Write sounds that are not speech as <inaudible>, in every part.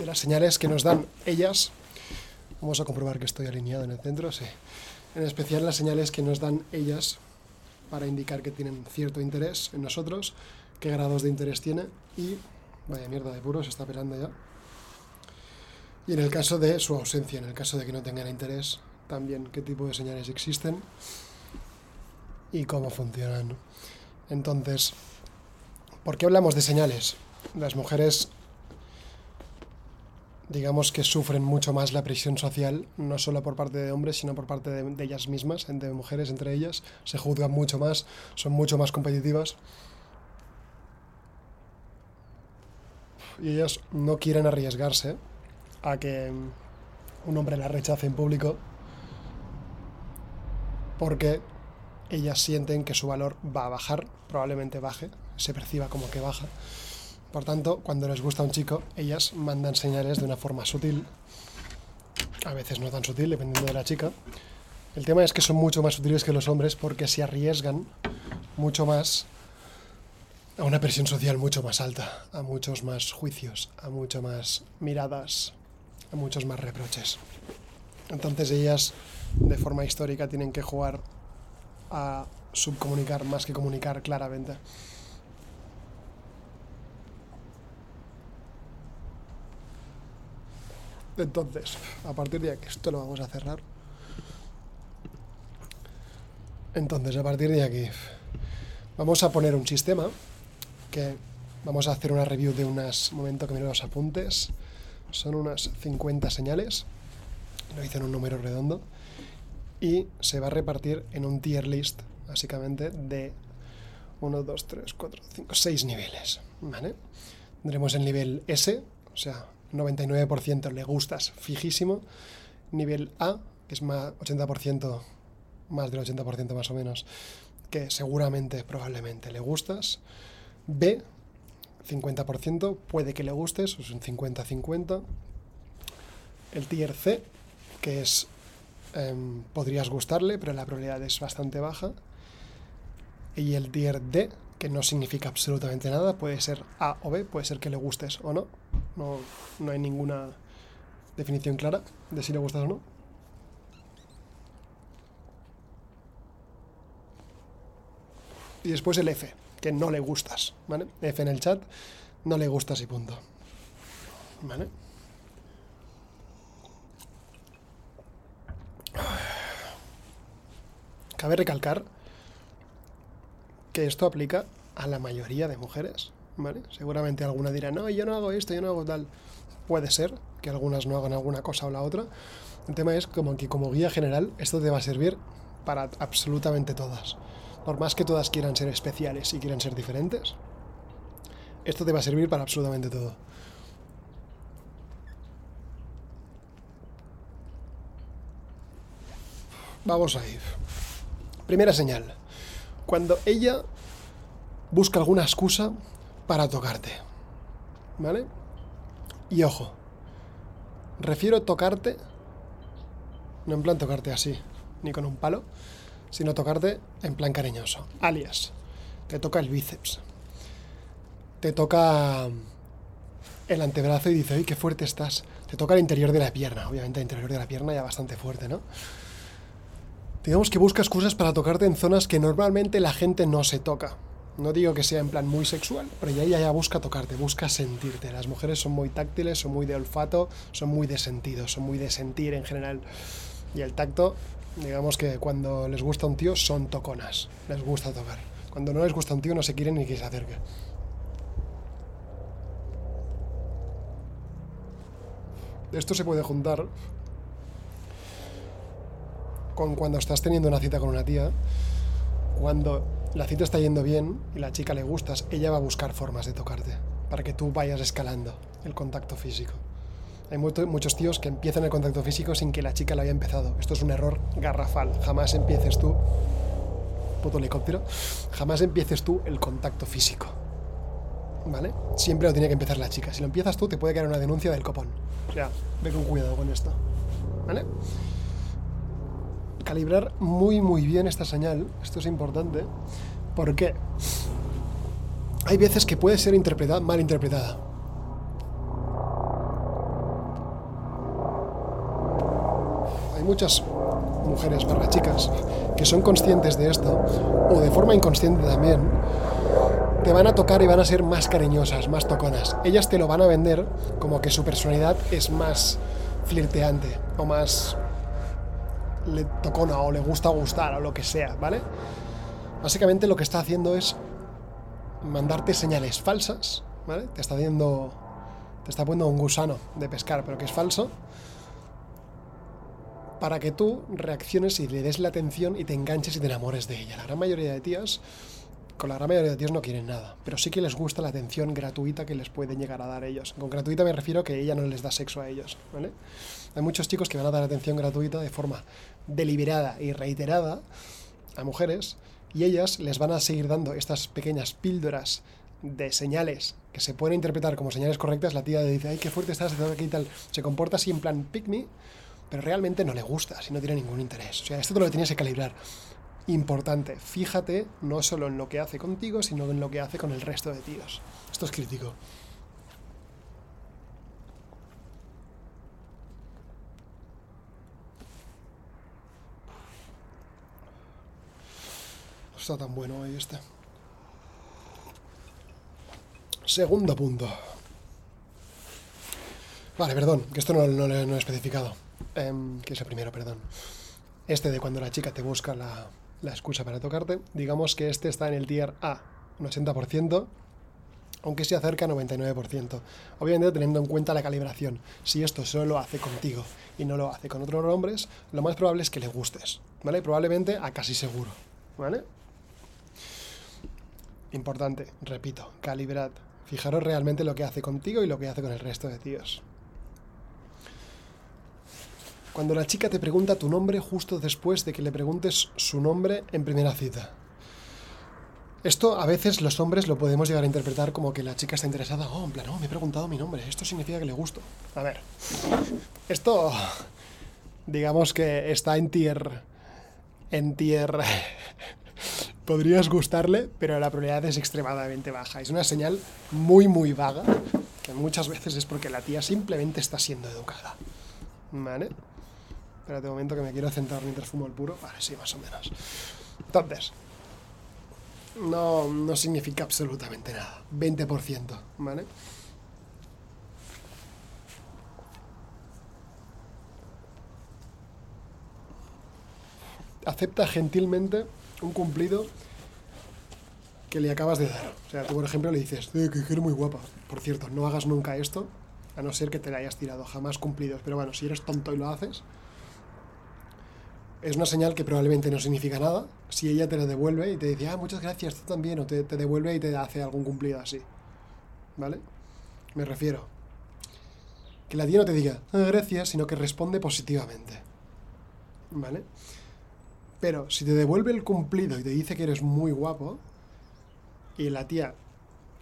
de las señales que nos dan ellas. Vamos a comprobar que estoy alineado en el centro, sí. En especial las señales que nos dan ellas para indicar que tienen cierto interés en nosotros, qué grados de interés tiene y... Vaya mierda de puro, se está pelando ya. Y en el caso de su ausencia, en el caso de que no tengan interés, también qué tipo de señales existen y cómo funcionan. Entonces, ¿por qué hablamos de señales? Las mujeres, digamos que sufren mucho más la presión social, no solo por parte de hombres, sino por parte de, ellas mismas, entre mujeres, entre ellas, se juzgan mucho más, son mucho más competitivas. Y ellas no quieren arriesgarse a que un hombre la rechace en público porque ellas sienten que su valor va a bajar, probablemente baje, se perciba como que baja. Por tanto, cuando les gusta un chico, ellas mandan señales de una forma sutil, a veces no tan sutil, dependiendo de la chica. El tema es que son mucho más sutiles que los hombres porque se arriesgan mucho más a una presión social mucho más alta, a muchos más juicios, a mucho más miradas, a muchos más reproches. Entonces ellas, de forma histórica, tienen que jugar a subcomunicar más que comunicar claramente. Entonces, a partir de aquí, esto lo vamos a cerrar. Entonces, a partir de aquí, vamos a poner un sistema que vamos a hacer una review de unas, momento que miren los apuntes, son unas 50 señales, lo hice en un número redondo y se va a repartir en un tier list, básicamente, de 1, 2, 3, 4, 5, 6 niveles. ¿vale? Tendremos el nivel S, o sea, 99% le gustas fijísimo. Nivel A, que es más 80%, más del 80% más o menos, que seguramente, probablemente le gustas. B, 50%, puede que le gustes, es un 50-50. El tier C, que es Em, podrías gustarle, pero la probabilidad es bastante baja. Y el tier D, que no significa absolutamente nada, puede ser A o B, puede ser que le gustes o no. No, no hay ninguna definición clara de si le gustas o no. Y después el F, que no le gustas, ¿vale? F en el chat, no le gustas y punto. ¿Vale? Cabe recalcar que esto aplica a la mayoría de mujeres, ¿vale? Seguramente alguna dirá, no, yo no hago esto, yo no hago tal. Puede ser que algunas no hagan alguna cosa o la otra. El tema es como que como guía general esto te va a servir para absolutamente todas. Por más que todas quieran ser especiales y quieran ser diferentes, esto te va a servir para absolutamente todo. Vamos a ir. Primera señal. Cuando ella busca alguna excusa para tocarte. ¿Vale? Y ojo. Refiero tocarte. No en plan tocarte así, ni con un palo, sino tocarte en plan cariñoso. Alias, te toca el bíceps. Te toca el antebrazo y dice, ¡ay, qué fuerte estás! Te toca el interior de la pierna. Obviamente el interior de la pierna ya bastante fuerte, ¿no? Digamos que busca excusas para tocarte en zonas que normalmente la gente no se toca. No digo que sea en plan muy sexual, pero ya ella ya busca tocarte, busca sentirte. Las mujeres son muy táctiles, son muy de olfato, son muy de sentido, son muy de sentir en general. Y el tacto, digamos que cuando les gusta un tío son toconas, les gusta tocar. Cuando no les gusta un tío no se quieren ni que se acerque. Esto se puede juntar cuando estás teniendo una cita con una tía, cuando la cita está yendo bien y la chica le gustas, ella va a buscar formas de tocarte para que tú vayas escalando el contacto físico. Hay muchos tíos que empiezan el contacto físico sin que la chica lo haya empezado. Esto es un error garrafal. Jamás empieces tú, puto helicóptero, jamás empieces tú el contacto físico. ¿Vale? Siempre lo tiene que empezar la chica. Si lo empiezas tú, te puede caer una denuncia del copón. O sea, ve con cuidado con esto. ¿Vale? calibrar muy muy bien esta señal, esto es importante, porque hay veces que puede ser interpretada, mal interpretada. Hay muchas mujeres barra chicas que son conscientes de esto, o de forma inconsciente también, te van a tocar y van a ser más cariñosas, más toconas. Ellas te lo van a vender como que su personalidad es más flirteante o más le tocona o le gusta gustar o lo que sea, ¿vale? Básicamente lo que está haciendo es mandarte señales falsas, ¿vale? Te está haciendo te está poniendo un gusano de pescar, pero que es falso, para que tú reacciones y le des la atención y te enganches y te enamores de ella. La gran mayoría de tías, con la gran mayoría de tíos no quieren nada, pero sí que les gusta la atención gratuita que les pueden llegar a dar ellos. Con gratuita me refiero a que ella no les da sexo a ellos, ¿vale? Hay muchos chicos que van a dar atención gratuita de forma deliberada y reiterada a mujeres y ellas les van a seguir dando estas pequeñas píldoras de señales que se pueden interpretar como señales correctas, la tía dice, ay, qué fuerte estás, aquí y tal, se comporta así en plan pick me, pero realmente no le gusta, si no tiene ningún interés. O sea, esto te lo tienes que calibrar. Importante, fíjate no solo en lo que hace contigo, sino en lo que hace con el resto de tíos. Esto es crítico. Está tan bueno ahí este. Segundo punto. Vale, perdón, que esto no, lo he especificado. Em, que es el primero, perdón. Este de cuando la chica te busca la, la excusa para tocarte. Digamos que este está en el tier A, un 80%, aunque se acerca a 99%. Obviamente teniendo en cuenta la calibración. Si esto solo lo hace contigo y no lo hace con otros hombres, lo más probable es que le gustes, ¿vale? Probablemente a casi seguro, ¿vale? Importante, repito, calibrad. Fijaros realmente lo que hace contigo y lo que hace con el resto de tíos. Cuando la chica te pregunta tu nombre justo después de que le preguntes su nombre en primera cita. Esto a veces los hombres lo podemos llegar a interpretar como que la chica está interesada. Oh, en plan, oh, me he preguntado mi nombre. Esto significa que le gusto. A ver, esto digamos que está en tier... En tier <laughs> podrías gustarle, pero la probabilidad es extremadamente baja. Es una señal muy, muy vaga, que muchas veces es porque la tía simplemente está siendo educada. ¿Vale? Espérate un momento que me quiero centrar mientras fumo el puro. Vale, sí, más o menos. Entonces, no, no significa absolutamente nada. 20%, ¿vale? Acepta gentilmente un cumplido que le acabas de dar. O sea, tú, por ejemplo, le dices, eh, que eres muy guapa. Por cierto, no hagas nunca esto, a no ser que te la hayas tirado, jamás cumplidos. Pero bueno, si eres tonto y lo haces, es una señal que probablemente no significa nada. Si ella te la devuelve y te dice, ah, muchas gracias, tú también, o te, te devuelve y te hace algún cumplido así. ¿Vale? Me refiero. Que la tía no te diga, ah, gracias, sino que responde positivamente. ¿Vale? Pero si te devuelve el cumplido y te dice que eres muy guapo, y la tía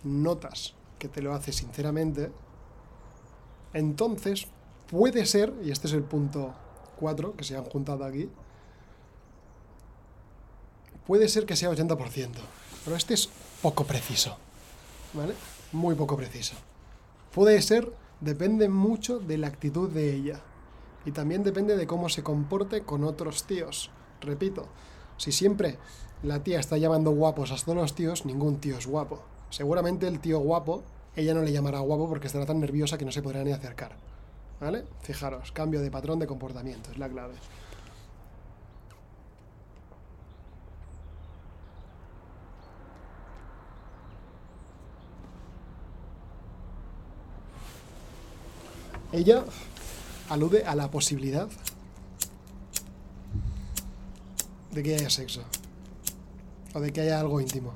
notas que te lo hace sinceramente, entonces puede ser, y este es el punto 4 que se han juntado aquí, puede ser que sea 80%, pero este es poco preciso, ¿vale? Muy poco preciso. Puede ser, depende mucho de la actitud de ella, y también depende de cómo se comporte con otros tíos. Repito, si siempre la tía está llamando guapos a todos los tíos, ningún tío es guapo. Seguramente el tío guapo, ella no le llamará guapo porque estará tan nerviosa que no se podrá ni acercar. ¿Vale? Fijaros, cambio de patrón de comportamiento, es la clave. Ella alude a la posibilidad de que haya sexo. O de que haya algo íntimo.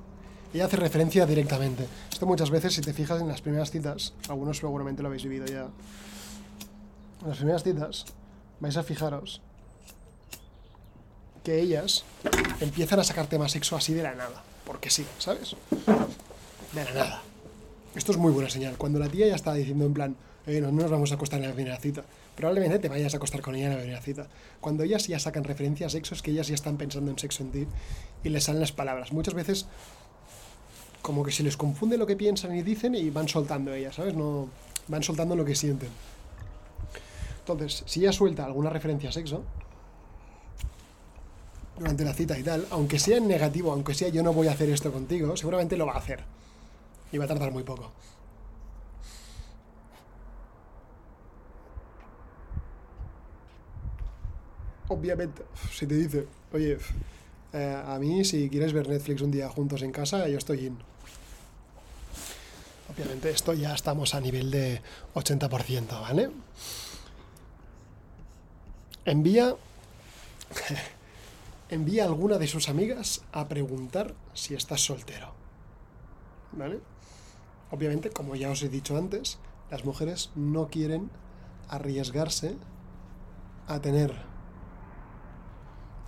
Ella hace referencia directamente. Esto muchas veces, si te fijas en las primeras citas, algunos seguramente lo habéis vivido ya. En las primeras citas, vais a fijaros que ellas empiezan a sacar temas sexo así de la nada. Porque sí, ¿sabes? De la nada. Esto es muy buena señal. Cuando la tía ya está diciendo en plan, no, nos vamos a acostar en la primera cita. Probablemente te vayas a acostar con ella en la primera cita. Cuando ellas ya sacan referencia a sexo, es que ellas ya están pensando en sexo en ti y les salen las palabras. Muchas veces, como que se les confunde lo que piensan y dicen y van soltando ellas, ¿sabes? No, van soltando lo que sienten. Entonces, si ella suelta alguna referencia a sexo, durante la cita y tal, aunque sea en negativo, aunque sea yo no voy a hacer esto contigo, seguramente lo va a hacer. Y va a tardar muy poco. Obviamente, si te dice, oye, eh, a mí si quieres ver Netflix un día juntos en casa, yo estoy in. Obviamente esto ya estamos a nivel de 80%, ¿vale? Envía <laughs> envía a alguna de sus amigas a preguntar si estás soltero. ¿Vale? Obviamente, como ya os he dicho antes, las mujeres no quieren arriesgarse a tener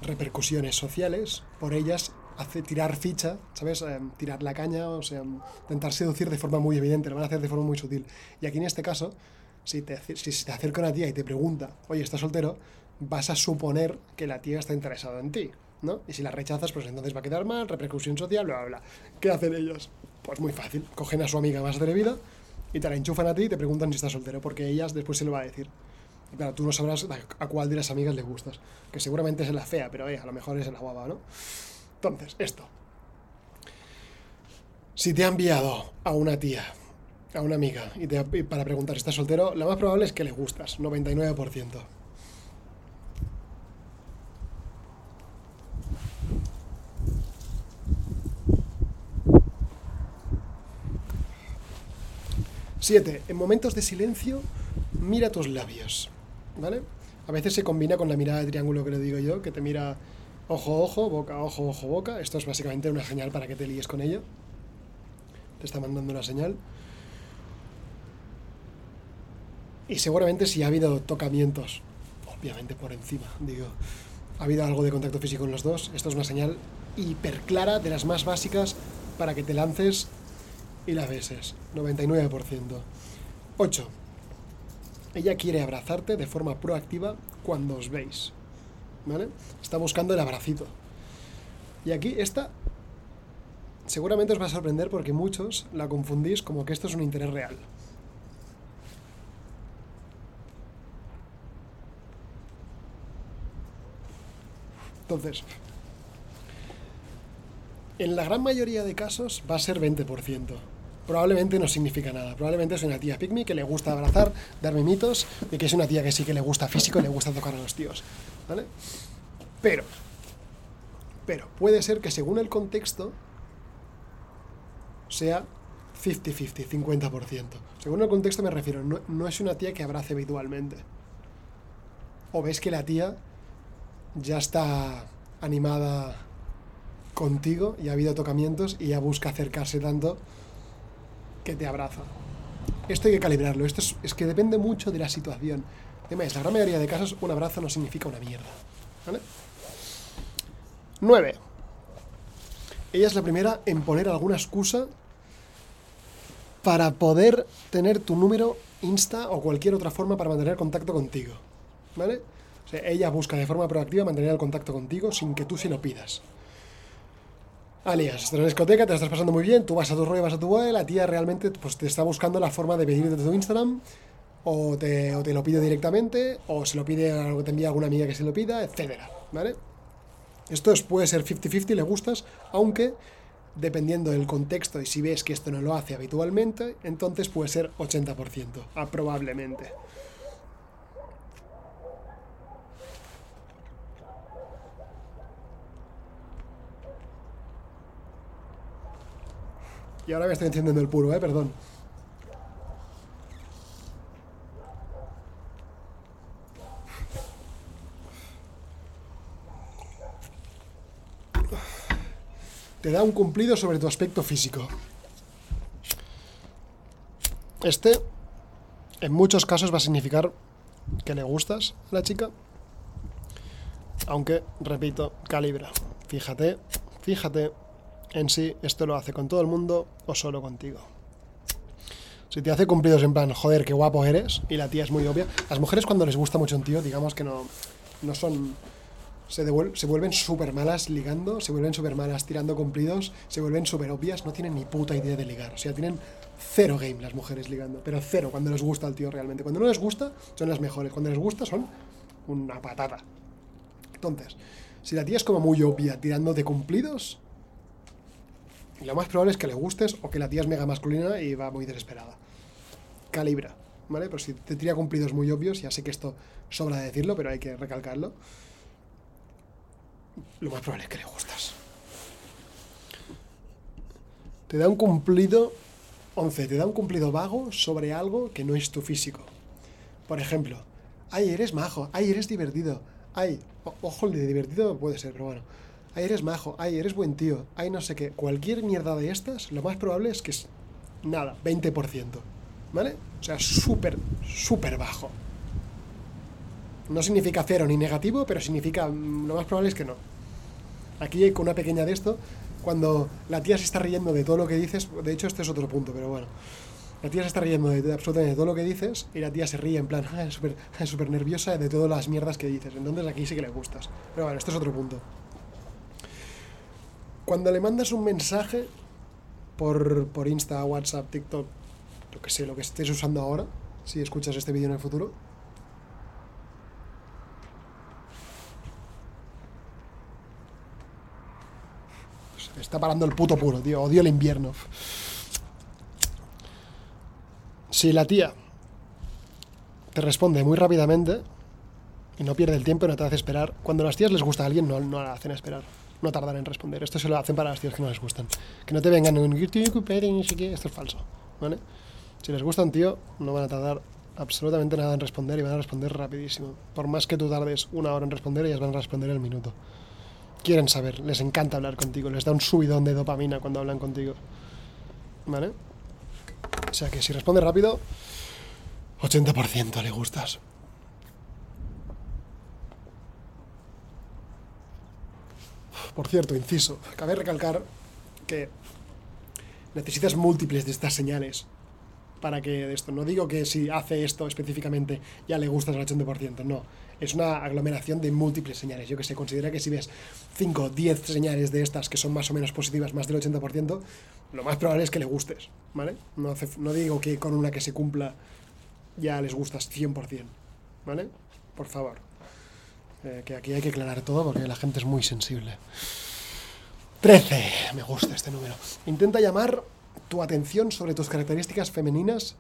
repercusiones sociales por ellas hace tirar ficha, ¿sabes? Eh, tirar la caña, o sea, intentar seducir de forma muy evidente, lo van a hacer de forma muy sutil. Y aquí en este caso, si te, si te acerca una tía y te pregunta, oye, ¿estás soltero? Vas a suponer que la tía está interesada en ti, ¿no? Y si la rechazas, pues entonces va a quedar mal, repercusión social, bla, bla. ¿Qué hacen ellos? Pues muy fácil, cogen a su amiga más atrevida y te la enchufan a ti y te preguntan si estás soltero, porque ellas después se lo va a decir. Y claro, tú no sabrás a cuál de las amigas le gustas, que seguramente es la fea, pero eh, a lo mejor es la guapa, ¿no? Entonces, esto. Si te ha enviado a una tía, a una amiga, y, para preguntar si estás soltero, lo más probable es que le gustas, 99%. Siete. En momentos de silencio, mira tus labios. ¿Vale? A veces se combina con la mirada de triángulo que le digo yo, que te mira ojo, ojo, boca, ojo, ojo, boca. Esto es básicamente una señal para que te líes con ella. Te está mandando una señal. Y seguramente si ha habido tocamientos, obviamente por encima, digo, ha habido algo de contacto físico en los dos, esto es una señal hiper clara de las más básicas para que te lances y la beses. 99%. 8. Ella quiere abrazarte de forma proactiva cuando os veis. ¿vale? Está buscando el abracito. Y aquí esta seguramente os va a sorprender porque muchos la confundís como que esto es un interés real. Entonces, en la gran mayoría de casos va a ser 20%. Probablemente no significa nada. Probablemente es una tía pygmy que le gusta abrazar, dar mimitos y que es una tía que sí que le gusta físico le gusta tocar a los tíos. ¿Vale? Pero, pero puede ser que según el contexto sea 50-50, 50%. Según el contexto me refiero, no, no, es una tía que abrace habitualmente. O ves que la tía ya está animada contigo y ha habido tocamientos y ya busca acercarse tanto que te abraza. Esto hay que calibrarlo, esto es, es que depende mucho de la situación. Además, la gran mayoría de casos un abrazo no significa una mierda. ¿Vale? 9. Ella es la primera en poner alguna excusa para poder tener tu número Insta o cualquier otra forma para mantener contacto contigo. ¿Vale? O sea, ella busca de forma proactiva mantener el contacto contigo sin que tú se lo pidas. Alias, en la discoteca, te estás pasando muy bien, tú vas a tu rollo, vas a tu boy, la tía realmente pues, te está buscando la forma de pedirte tu Instagram, o te, o te lo pide directamente, o se lo pide te envía alguna amiga que se lo pida, etcétera, ¿vale? Esto puede ser 50-50, le gustas, aunque dependiendo del contexto y si ves que esto no lo hace habitualmente, entonces puede ser 80%, ah, probablemente. Y ahora me estoy encendiendo el puro, eh, perdón. te da un cumplido sobre tu aspecto físico. Este, en muchos casos, va a significar que le gustas a la chica. Aunque, repito, calibra. Fíjate, fíjate en si esto lo hace con todo el mundo o solo contigo. Si te hace cumplidos en plan, joder, qué guapo eres, y la tía es muy obvia. Las mujeres cuando les gusta mucho un tío, digamos que no, no son se, se vuelven súper malas ligando, se vuelven súper malas tirando cumplidos, se vuelven súper obvias, no tienen ni puta idea de ligar. O sea, tienen cero game las mujeres ligando, pero cero cuando les gusta al tío realmente. Cuando no les gusta, son las mejores. Cuando les gusta, son una patata. Entonces, Si la tía es como muy obvia, tirando de cumplidos, lo más probable es que le gustes o que la tía es mega masculina y va muy desesperada. Calibra, ¿vale? Pero si te tira cumplidos muy obvios, ya sé que esto sobra de decirlo, pero hay que recalcarlo. Lo más probable es que le gustas. Te da un cumplido 11. Te da un cumplido vago sobre algo que no es tu físico. Por ejemplo, ay, eres majo, ay, eres divertido, ay, ojo, el de divertido puede ser, pero bueno, ay, eres majo, ay, eres buen tío, ay, no sé qué. Cualquier mierda de estas, lo más probable es que es nada, 20%. ¿Vale? O sea, súper, súper bajo. No significa cero ni negativo, pero significa, mm, lo más probable es que no. Aquí con una pequeña de esto, cuando la tía se está riendo de todo lo que dices, de hecho este es otro punto, pero bueno, la tía se está riendo de, absolutamente todo lo que dices y la tía se ríe en plan, <laughs> ah, súper nerviosa de todas las mierdas que dices, entonces aquí sí que le gustas. Pero bueno, este es otro punto. Cuando le mandas un mensaje por, por Insta, WhatsApp, TikTok, lo que sé, lo que estés usando ahora, si escuchas este vídeo en el futuro, está parando el puto puro, tío. Odio el invierno. Si la tía te responde muy rápidamente y no pierde el tiempo y no te hace esperar, cuando a las tías les gusta a alguien, no, no la hacen esperar. No tardan en responder. Esto se lo hacen para las tías que no les gustan. Que no te vengan en ni sé. Esto es falso. ¿Vale? Si les gusta un tío, no van a tardar absolutamente nada en responder y van a responder rapidísimo. Por más que tú tardes una hora en responder, ellas van a responder el minuto quieren saber, les encanta hablar contigo, les da un subidón de dopamina cuando hablan contigo. ¿Vale? O sea que si responde rápido, 80% le gustas. Por cierto, inciso, cabe recalcar que necesitas múltiples de estas señales para que esto. No digo que si hace esto específicamente ya le gustas al 80%, no es una aglomeración de múltiples señales. Yo que sé, considera que si ves 5 o 10 señales de estas que son más o menos positivas, más del 80%, lo más probable es que le gustes, ¿vale? No, no digo que con una que se cumpla ya les gustas 100%, ¿vale? Por favor. Eh, que aquí hay que aclarar todo porque la gente es muy sensible. 13. Me gusta este número. Intenta llamar tu atención sobre tus características femeninas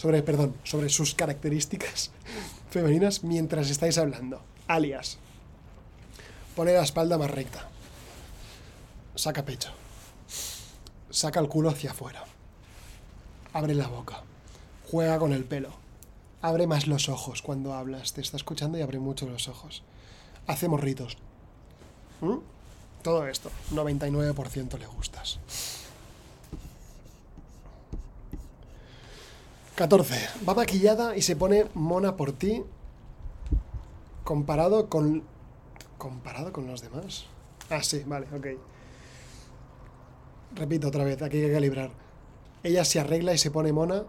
sobre, perdón, sobre sus características <laughs> femeninas mientras estáis hablando. Alias, pone la espalda más recta. Saca pecho. Saca el culo hacia afuera. Abre la boca. Juega con el pelo. Abre más los ojos cuando hablas. Te está escuchando y abre mucho los ojos. Hace morritos. ¿Mm? Todo esto, 99% le gustas. 14. Va maquillada y se pone mona por ti comparado con... ¿Comparado con los demás? Ah, sí, vale, ok. Repito otra vez, aquí hay que calibrar. Ella se arregla y se pone mona,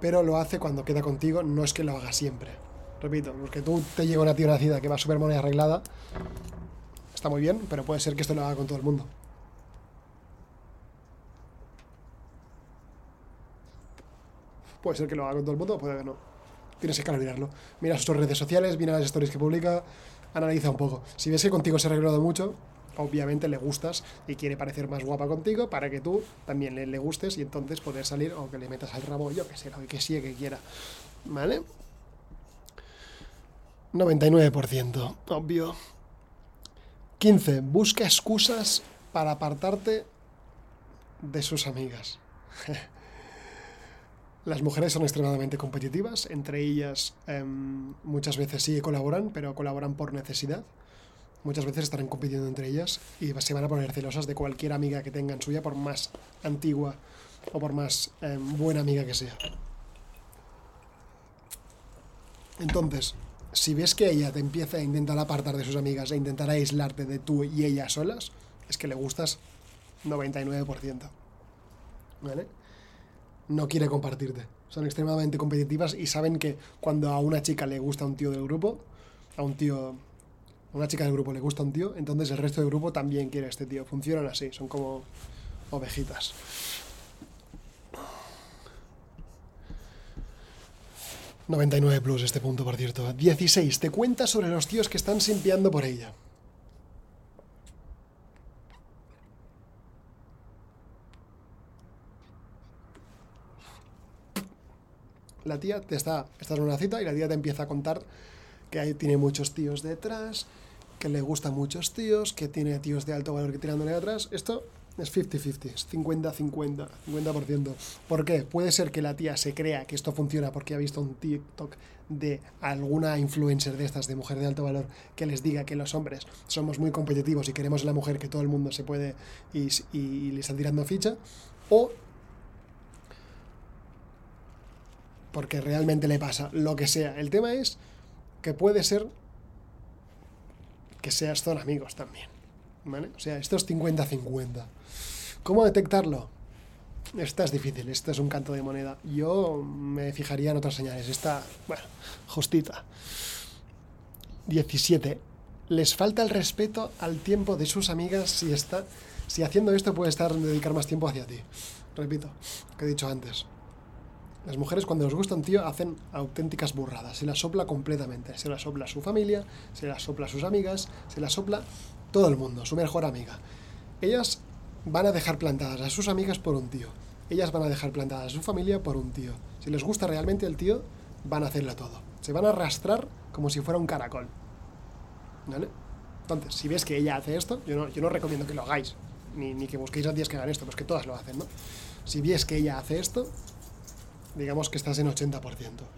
pero lo hace cuando queda contigo, no es que lo haga siempre. Repito, porque tú te llega una tía nacida que va súper mona y arreglada, está muy bien, pero puede ser que esto lo haga con todo el mundo. Puede ser que lo haga con todo el mundo, puede que no. Tienes que calibrarlo. Mira sus redes sociales, mira las stories que publica, analiza un poco. Si ves que contigo se ha arreglado mucho, obviamente le gustas y quiere parecer más guapa contigo para que tú también le, gustes y entonces poder salir o que le metas al rabo, yo que sé, lo que sí que quiera. ¿Vale? 99%, obvio. 15. Busca excusas para apartarte de sus amigas. <laughs> Las mujeres son extremadamente competitivas, entre ellas em, muchas veces sí colaboran, pero colaboran por necesidad. Muchas veces estarán compitiendo entre ellas y se van a poner celosas de cualquier amiga que tengan suya, por más antigua o por más em, buena amiga que sea. Entonces, si ves que ella te empieza a intentar apartar de sus amigas e intentar aislarte de tú y ella solas, es que le gustas 99%. ¿Vale? no quiere compartirte. Son extremadamente competitivas y saben que cuando a una chica le gusta un tío del grupo, a un tío, una chica del grupo le gusta un tío, entonces el resto del grupo también quiere a este tío. Funcionan así, son como ovejitas. 99 plus este punto, por cierto. 16. Te cuenta sobre los tíos que están simpiando por ella. La tía te está, estás en una cita y la tía te empieza a contar que ahí tiene muchos tíos detrás, que le gustan muchos tíos, que tiene tíos de alto valor que tirándole atrás. Esto es 50-50, es 50-50, 50%. ¿Por qué? Puede ser que la tía se crea que esto funciona porque ha visto un TikTok de alguna influencer de estas, de mujer de alto valor, que les diga que los hombres somos muy competitivos y queremos a la mujer que todo el mundo se puede y, y le están tirando ficha. O porque realmente le pasa, lo que sea. El tema es que puede ser que seas son amigos también. ¿Vale? O sea, esto es 50-50. ¿Cómo detectarlo? Esta es difícil, esto es un canto de moneda. Yo me fijaría en otras señales. Esta, bueno, justita. 17. Les falta el respeto al tiempo de sus amigas si está. Si haciendo esto puede estar dedicar más tiempo hacia ti. Repito, lo que he dicho antes. Las mujeres cuando les gusta un tío hacen auténticas burradas. Se las sopla completamente. Se las sopla a su familia, se las sopla a sus amigas, se las sopla todo el mundo, su mejor amiga. Ellas van a dejar plantadas a sus amigas por un tío. Ellas van a dejar plantadas a su familia por un tío. Si les gusta realmente el tío, van a hacerlo todo. Se van a arrastrar como si fuera un caracol. ¿Vale? Entonces, si ves que ella hace esto, yo no, recomiendo que lo hagáis, ni, ni que busquéis a tías que hagan esto, pues que todas lo hacen, ¿no? Si ves que ella hace esto, digamos que estás en 80%.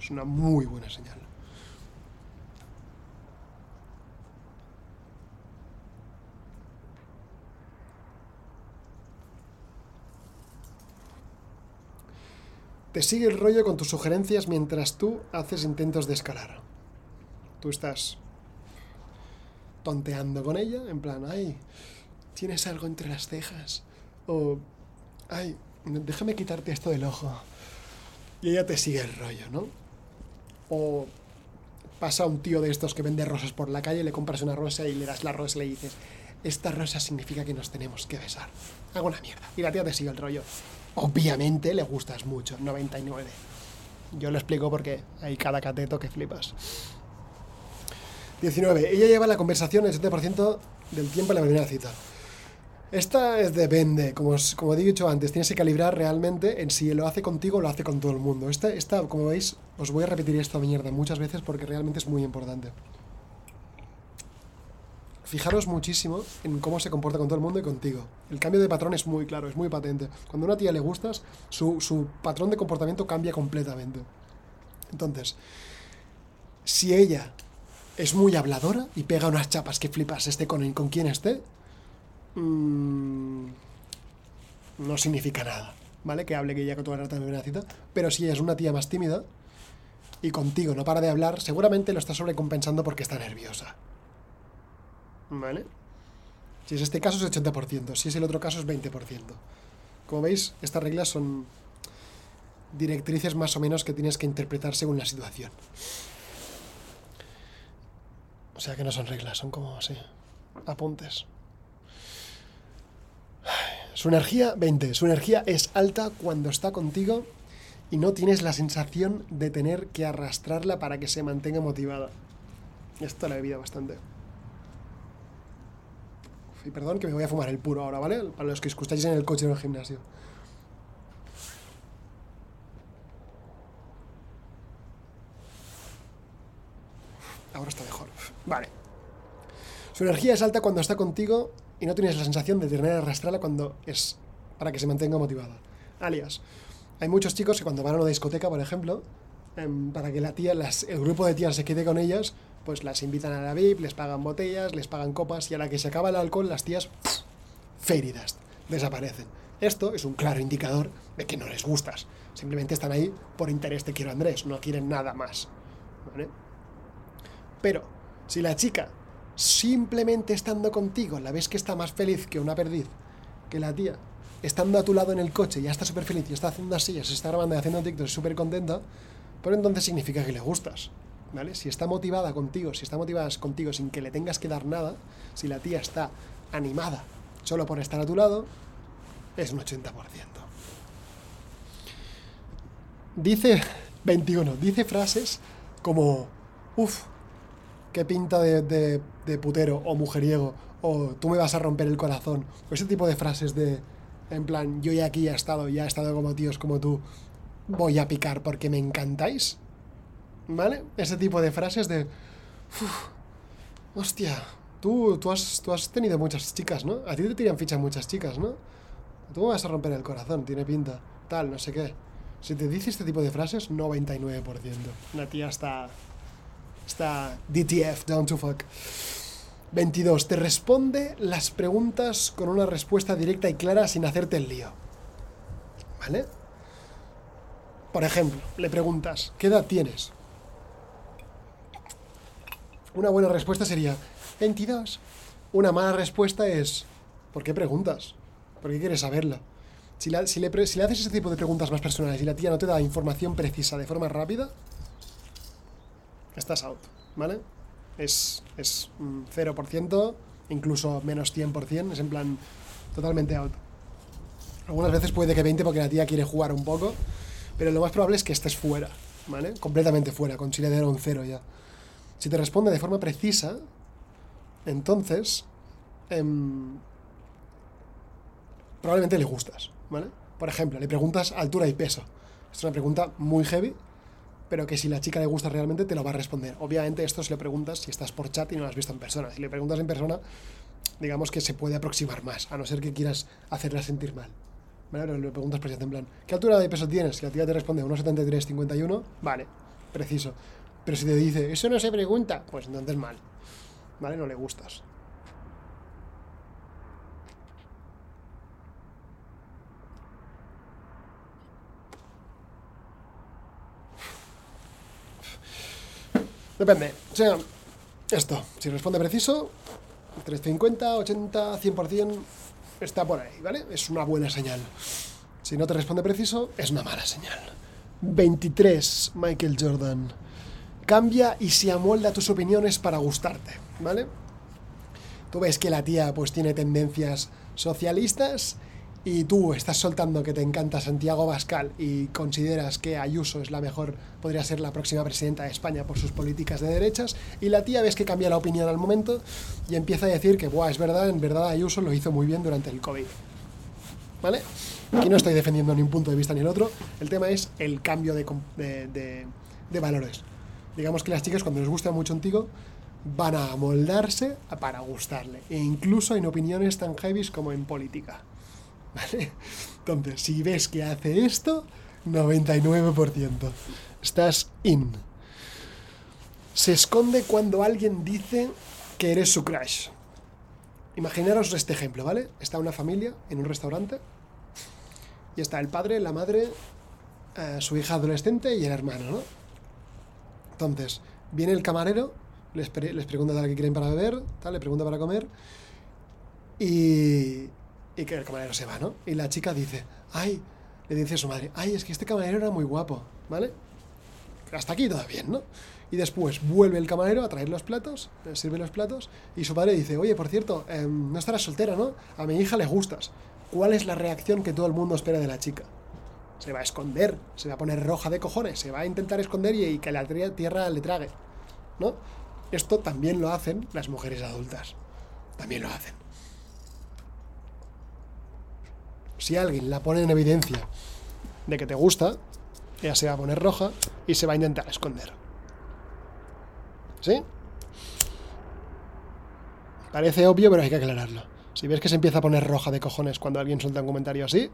Es una muy buena señal. Te sigue el rollo con tus sugerencias mientras tú haces intentos de escalar. Tú estás tonteando con ella, en plan, ay, tienes algo entre las cejas. O, ay, déjame quitarte esto del ojo. Y ella te sigue el rollo, ¿no? O pasa un tío de estos que vende rosas por la calle, le compras una rosa y le das la rosa y le dices, esta rosa significa que nos tenemos que besar. Hago una mierda. Y la tía te sigue el rollo obviamente le gustas mucho, 99. Yo lo explico porque hay cada cateto que flipas. 19. Ella lleva la conversación el 70% del tiempo en la primera cita. Esta es depende, como, como he dicho antes, tienes que calibrar realmente en si lo hace contigo o lo hace con todo el mundo. Esta, esta, como veis, os voy a repetir esta mierda muchas veces porque realmente es muy importante fijaros muchísimo en cómo se comporta con todo el mundo y contigo. El cambio de patrón es muy claro, es muy patente. Cuando a una tía le gustas, su, patrón de comportamiento cambia completamente. Entonces, si ella es muy habladora y pega unas chapas que flipas, esté con, con quien esté, mm, no significa nada, ¿vale? Que hable que ella con tu rata de una cita. Pero si ella es una tía más tímida y contigo no para de hablar, seguramente lo está sobrecompensando porque está nerviosa. ¿Vale? Si es este caso es 80%, si es el otro caso es 20%. Como veis, estas reglas son directrices más o menos que tienes que interpretar según la situación. O sea que no son reglas, son como así, apuntes. Su energía, 20. Su energía es alta cuando está contigo y no tienes la sensación de tener que arrastrarla para que se mantenga motivada. Esto lo he vivido bastante. Y perdón que me voy a fumar el puro ahora, ¿vale? Para los que escucháis en el coche o en el gimnasio. Ahora está mejor. Vale. Su energía es alta cuando está contigo y no tienes la sensación de tener que arrastrarla cuando es para que se mantenga motivada. Alias, hay muchos chicos que cuando van a una discoteca, por ejemplo, em, para que la tía, el grupo de tías se quede con ellas, pues las invitan a la VIP, les pagan botellas, les pagan copas y a la que se acaba el alcohol las tías, dust, desaparecen. Esto es un claro indicador de que no les gustas. Simplemente están ahí por interés te quiero Andrés, no quieren nada más. Pero si la chica simplemente estando contigo la ves que está más feliz que una perdiz, que la tía estando a tu lado en el coche ya está súper feliz y está haciendo así, se está grabando y haciendo TikTok súper contenta, pues entonces significa que le gustas. Si está motivada contigo, si está motivada contigo sin que le tengas que dar nada, si la tía está animada solo por estar a tu lado, es un 80%. Dice 21, dice frases como, uff, qué pinta de, de, putero o mujeriego, o tú me vas a romper el corazón, o ese tipo de frases de, en plan, yo ya aquí he estado, ya he estado como tíos como tú, voy a picar porque me encantáis. ¿Vale? Ese tipo de frases de... hostia, tú, tú, has, tú has tenido muchas chicas, ¿no? A ti te tiran ficha muchas chicas, ¿no? Tú me vas a romper el corazón, tiene pinta. Tal, no sé qué. Si te dice este tipo de frases, 99%. Una tía está... Está DTF, down to fuck. 22. Te responde las preguntas con una respuesta directa y clara sin hacerte el lío. ¿Vale? Por ejemplo, le preguntas, ¿qué edad tienes? Una buena respuesta sería, 22. Una mala respuesta es, ¿por qué preguntas? ¿Por qué quieres saberla? Si, le, si le haces ese tipo de preguntas más personales y la tía no te da información precisa de forma rápida, estás out, ¿vale? Es, es 0%, incluso menos 100%, es en plan totalmente out. Algunas veces puede que 20 porque la tía quiere jugar un poco, pero lo más probable es que estés fuera, ¿vale? Completamente fuera, considera un cero ya. Si te responde de forma precisa, entonces em, probablemente le gustas, ¿vale? Por ejemplo, le preguntas altura y peso. Es una pregunta muy heavy, pero que si la chica le gusta realmente te lo va a responder. Obviamente esto si le preguntas si estás por chat y no lo has visto en persona. Si le preguntas en persona, digamos que se puede aproximar más, a no ser que quieras hacerla sentir mal. ¿Vale? le preguntas por en plan, ¿qué altura de peso tienes? Si la tía te responde 1,73, 51, vale, preciso. Pero si te dice, eso no se pregunta, pues entonces mal. ¿Vale? No le gustas. Depende. O sea, esto, si responde preciso, 350, 80, 100%, está por ahí, ¿vale? Es una buena señal. Si no te responde preciso, es una mala señal. 23, Michael Jordan. Cambia y se amolda tus opiniones para gustarte, ¿vale? Tú ves que la tía pues tiene tendencias socialistas y tú estás soltando que te encanta Santiago Bascal y consideras que Ayuso es la mejor, podría ser la próxima presidenta de España por sus políticas de derechas, y la tía ves que cambia la opinión al momento y empieza a decir que, Buah, es verdad, en verdad Ayuso lo hizo muy bien durante el COVID. ¿Vale? Aquí no estoy defendiendo ni un punto de vista ni el otro, el tema es el cambio de, de, de valores. Digamos que las chicas cuando les gusta mucho un van a moldarse para gustarle, e incluso en opiniones tan heavy como en política. <laughs> Entonces, si ves que hace esto, 99%. Estás in. Se esconde cuando alguien dice que eres su crush. Imaginaros este ejemplo, ¿vale? Está una familia en un restaurante y está el padre, la madre, eh, su hija adolescente y el hermano, ¿no? Entonces, viene el camarero, les, les pregunta tal que quieren para beber, tal, le pregunta para comer y, y que el camarero se va, ¿no? Y la chica dice, ay, le dice a su madre, ay, es que este camarero era muy guapo, ¿vale? Hasta aquí todo bien, ¿no? Y después vuelve el camarero a traer los platos, sirve los platos, y su padre dice, oye, por cierto, em, no estarás soltera, ¿no? A mi hija le gustas. ¿Cuál es la reacción que todo el mundo espera de la chica? Se va a esconder, se va a poner roja de cojones, se va a intentar esconder y, que la tierra le trague, ¿no? Esto también lo hacen las mujeres adultas. También lo hacen. si alguien la pone en evidencia de que te gusta, ella se va a poner roja y se va a intentar esconder. ¿Sí? Parece obvio, pero hay que aclararlo. Si ves que se empieza a poner roja de cojones cuando alguien suelta un comentario así,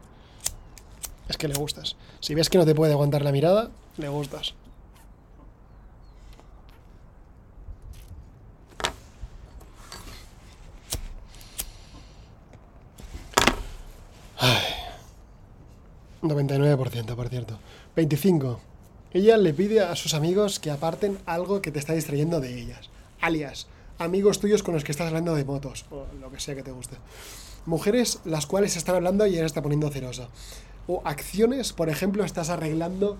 es que le gustas. Si ves que no te puede aguantar la mirada, le gustas. 99%, por cierto. 25. Ella le pide a sus amigos que aparten algo que te está distrayendo de ellas. Alias, amigos tuyos con los que estás hablando de motos, o lo que sea que te guste. Mujeres las cuales están hablando y ella está poniendo cerosa. O acciones, por ejemplo, estás arreglando,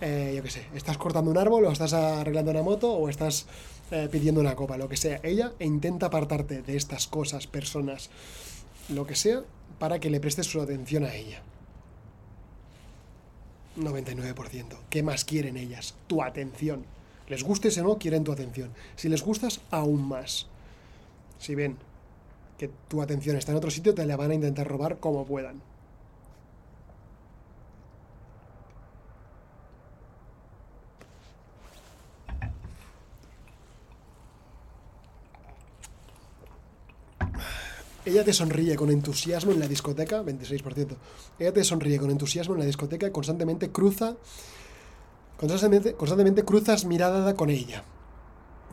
eh, yo qué sé, estás cortando un árbol, o estás arreglando una moto, o estás eh, pidiendo una copa, lo que sea. Ella intenta apartarte de estas cosas, personas, lo que sea, para que le prestes su atención a ella. 99%. ¿Qué más quieren ellas? Tu atención. Les gustes o no, quieren tu atención. Si les gustas, aún más. Si ven que tu atención está en otro sitio, te la van a intentar robar como puedan. Ella te sonríe con entusiasmo en la discoteca, 26%. Ella te sonríe con entusiasmo en la discoteca y constantemente cruza, constantemente, constantemente cruzas mirada con ella.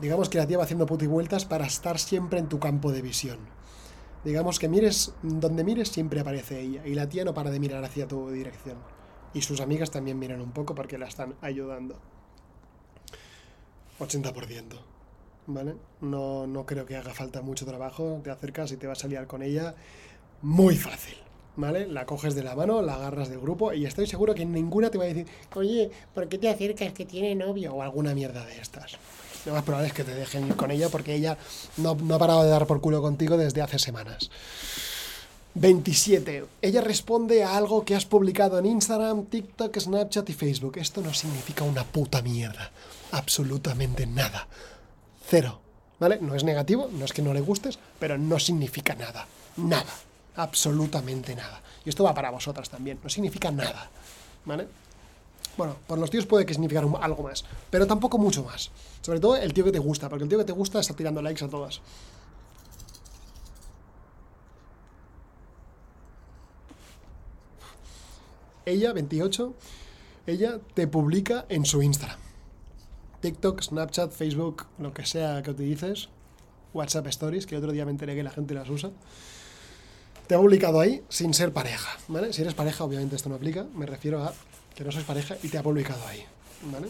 Digamos que la tía va haciendo vueltas para estar siempre en tu campo de visión. Digamos que mires donde mires siempre aparece ella y la tía no para de mirar hacia tu dirección. Y sus amigas también miran un poco porque la están ayudando. 80%. ¿Vale? No, no creo que haga falta mucho trabajo. Te acercas y te vas a liar con ella muy fácil. ¿Vale? La coges de la mano, la agarras del grupo y estoy seguro que ninguna te va a decir, oye, ¿por qué te acercas que tiene novio? O alguna mierda de estas. Lo más probable es que te dejen ir con ella porque ella no, no ha parado de dar por culo contigo desde hace semanas. 27. Ella responde a algo que has publicado en Instagram, TikTok, Snapchat y Facebook. Esto no significa una puta mierda. Absolutamente nada. Cero. ¿Vale? No es negativo, no es que no le gustes, pero no significa nada. Nada. Absolutamente nada. Y esto va para vosotras también. No significa nada. ¿Vale? Bueno, por los tíos puede que significar algo más, pero tampoco mucho más. Sobre todo el tío que te gusta, porque el tío que te gusta está tirando likes a todas. ella, 28, ella te publica en su Instagram. TikTok, Snapchat, Facebook, lo que sea que utilices, WhatsApp Stories, que otro día me enteré que la gente las usa. Te ha publicado ahí sin ser pareja, ¿vale? Si eres pareja, obviamente esto no aplica, me refiero a que no sois pareja y te ha publicado ahí, ¿vale?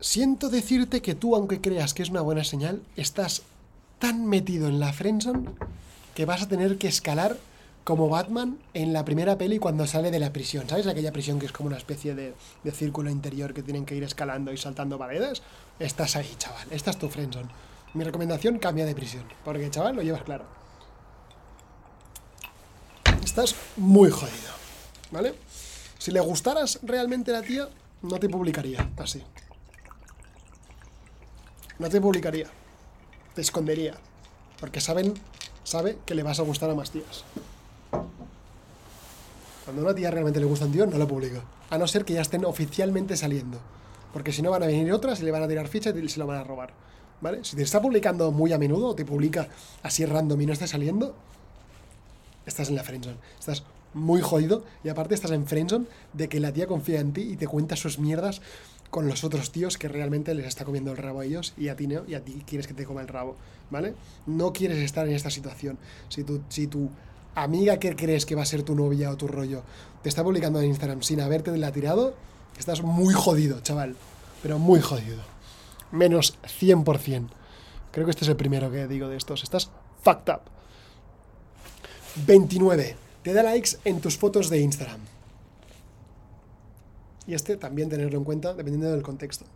Siento decirte que tú, aunque creas que es una buena señal, estás tan metido en la friendzone que vas a tener que escalar como Batman en la primera peli cuando sale de la prisión. ¿Sabes aquella prisión que es como una especie de, círculo interior que tienen que ir escalando y saltando paredes? Estás ahí, chaval. Esta es tu friendzone. Mi recomendación, cambia de prisión. Porque, chaval, lo llevas claro. Estás muy jodido. ¿Vale? Si le gustaras realmente la tía, no te publicaría así. No te publicaría. Te escondería. Porque saben, sabe que le vas a gustar a más tías. Cuando a una tía realmente le gusta un tío, no lo publica. A no ser que ya estén oficialmente saliendo. Porque si no van a venir otras y le van a tirar ficha y se lo van a robar. ¿Vale? Si te está publicando muy a menudo o te publica así random y no está saliendo, estás en la friendzone. Estás muy jodido y aparte estás en friendzone de que la tía confía en ti y te cuenta sus mierdas con los otros tíos que realmente les está comiendo el rabo a ellos y a ti no, y a ti quieres que te coma el rabo, ¿vale? No quieres estar en esta situación. Si tú, si tú amiga que crees que va a ser tu novia o tu rollo te está publicando en Instagram sin haberte la tirado, estás muy jodido, chaval. Pero muy jodido. Menos 100%. Creo que este es el primero que digo de estos. Estás fucked up. 29. Te da likes en tus fotos de Instagram. Y este también tenerlo en cuenta dependiendo del contexto.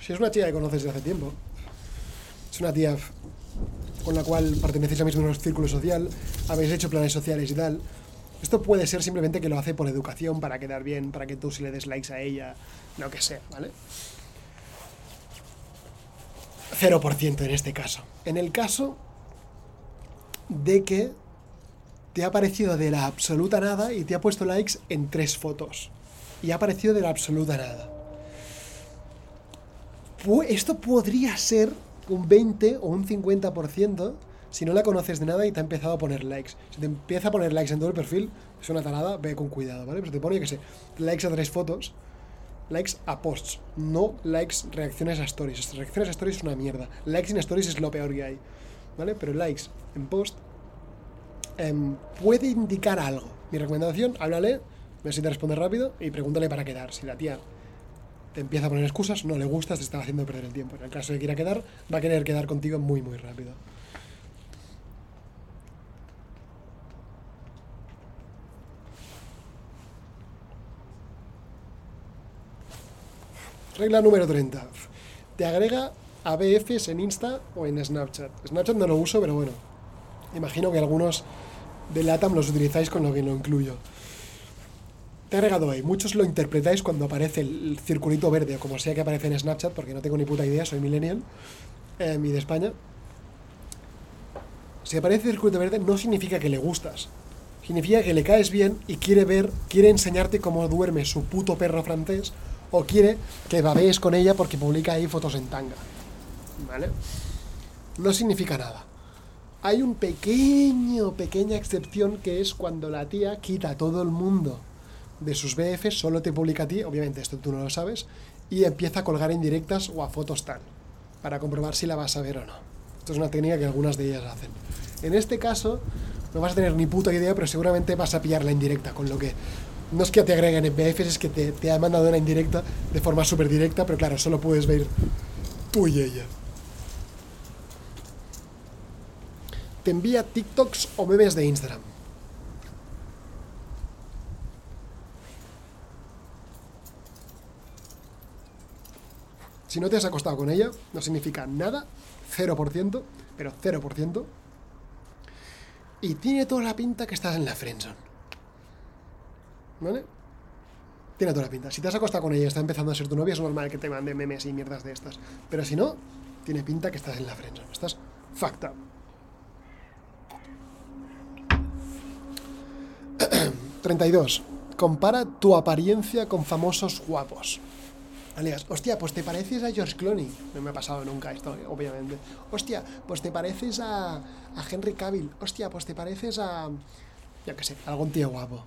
Si es una chica que conoces desde hace tiempo, una tía con la cual pertenecéis al mismo círculo social, habéis hecho planes sociales y tal. Esto puede ser simplemente que lo hace por educación, para quedar bien, para que tú si le des likes a ella, lo que sea, ¿vale? 0% en este caso. En el caso de que te ha aparecido de la absoluta nada y te ha puesto likes en tres fotos. Y ha aparecido de la absoluta nada. Esto podría ser un 20 o un 50% si no la conoces de nada y te ha empezado a poner likes. Si te empieza a poner likes en todo el perfil, es una tarada, ve con cuidado, ¿vale? Pero te pone, que sé, likes a tres fotos, likes a posts, no likes, reacciones a stories. Reacciones a stories es una mierda. Likes en stories es lo peor que hay, ¿vale? Pero likes en post em, puede indicar algo. Mi recomendación, háblale, ve si te responde rápido y pregúntale para quedar. Si la tía empieza a poner excusas, no le gustas, te está haciendo perder el tiempo. En el caso de que quiera quedar, va a querer quedar contigo muy, muy rápido. Regla número 30. Te agrega a en Insta o en Snapchat. Snapchat no lo uso, pero bueno. Imagino que algunos de LATAM los utilizáis con lo que lo incluyo. Te he agregado ahí. Muchos lo interpretáis cuando aparece el circulito verde, o como sea que aparece en Snapchat, porque no tengo ni puta idea, soy millennial, eh, y de España. Si aparece el circulito verde, no significa que le gustas. Significa que le caes bien y quiere ver, quiere enseñarte cómo duerme su puto perro francés, o quiere que babees con ella porque publica ahí fotos en tanga. ¿Vale? No significa nada. Hay un pequeño, pequeña excepción que es cuando la tía quita a todo el mundo de sus BFs, solo te publica a ti, obviamente esto tú no lo sabes, y empieza a colgar indirectas o a fotos tal, para comprobar si la vas a ver o no. Esto es una técnica que algunas de ellas hacen. En este caso, no vas a tener ni puta idea, pero seguramente vas a pillar la indirecta, con lo que no es que te agreguen en BFs, es que te, te ha mandado una indirecta de forma súper directa, pero claro, solo puedes ver tú y ella. Te envía TikToks o memes de Instagram. Si no te has acostado con ella, no significa nada, 0%, pero 0%. Y tiene toda la pinta que estás en la friendzone. ¿Vale? Tiene toda la pinta. Si te has acostado con ella y está empezando a ser tu novia, es normal que te mande memes y mierdas de estas. Pero si no, tiene pinta que estás en la friendzone. Estás fucked up. <clears throat> ...32... Compara tu apariencia con famosos guapos. Alias, hostia, pues te pareces a George Clooney. No me ha pasado nunca esto, obviamente. Hostia, pues te pareces a, a Henry Cavill. Hostia, pues te pareces a. Ya que sé, algún tío guapo.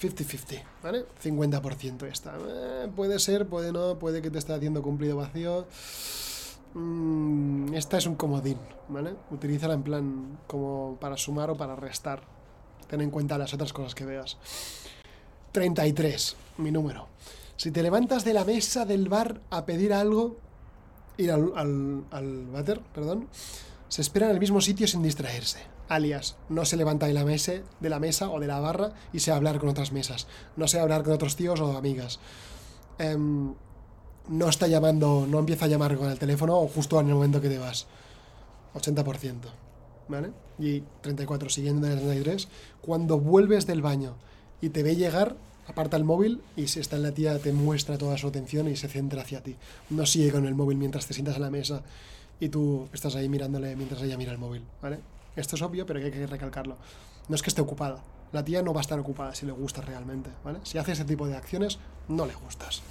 50-50, ¿vale? 50% está. Eh, puede ser, puede no, puede que te esté haciendo cumplido vacío. Mm, esta es un comodín, ¿vale? Utilízala en plan como para sumar o para restar. Ten en cuenta las otras cosas que veas. 33, mi número. Si te levantas de la mesa del bar a pedir algo, ir al, al, váter, perdón, se espera en el mismo sitio sin distraerse. Alias, no se levanta de la, mesa, de la mesa o de la barra y se hablar con otras mesas. No se hablar con otros tíos o amigas. Em, no está llamando, no empieza a llamar con el teléfono o justo en el momento que te vas. 80%. ¿Vale? Y 34, siguiendo en el 33. Cuando vuelves del baño y te ve llegar, aparta el móvil y si está en la tía te muestra toda su atención y se centra hacia ti. No sigue con el móvil mientras te sientas a la mesa y tú estás ahí mirándole mientras ella mira el móvil, ¿vale? Esto es obvio, pero hay que recalcarlo. No es que esté ocupada. La tía no va a estar ocupada si le gusta realmente, ¿vale? Si hace ese tipo de acciones, no le gustas.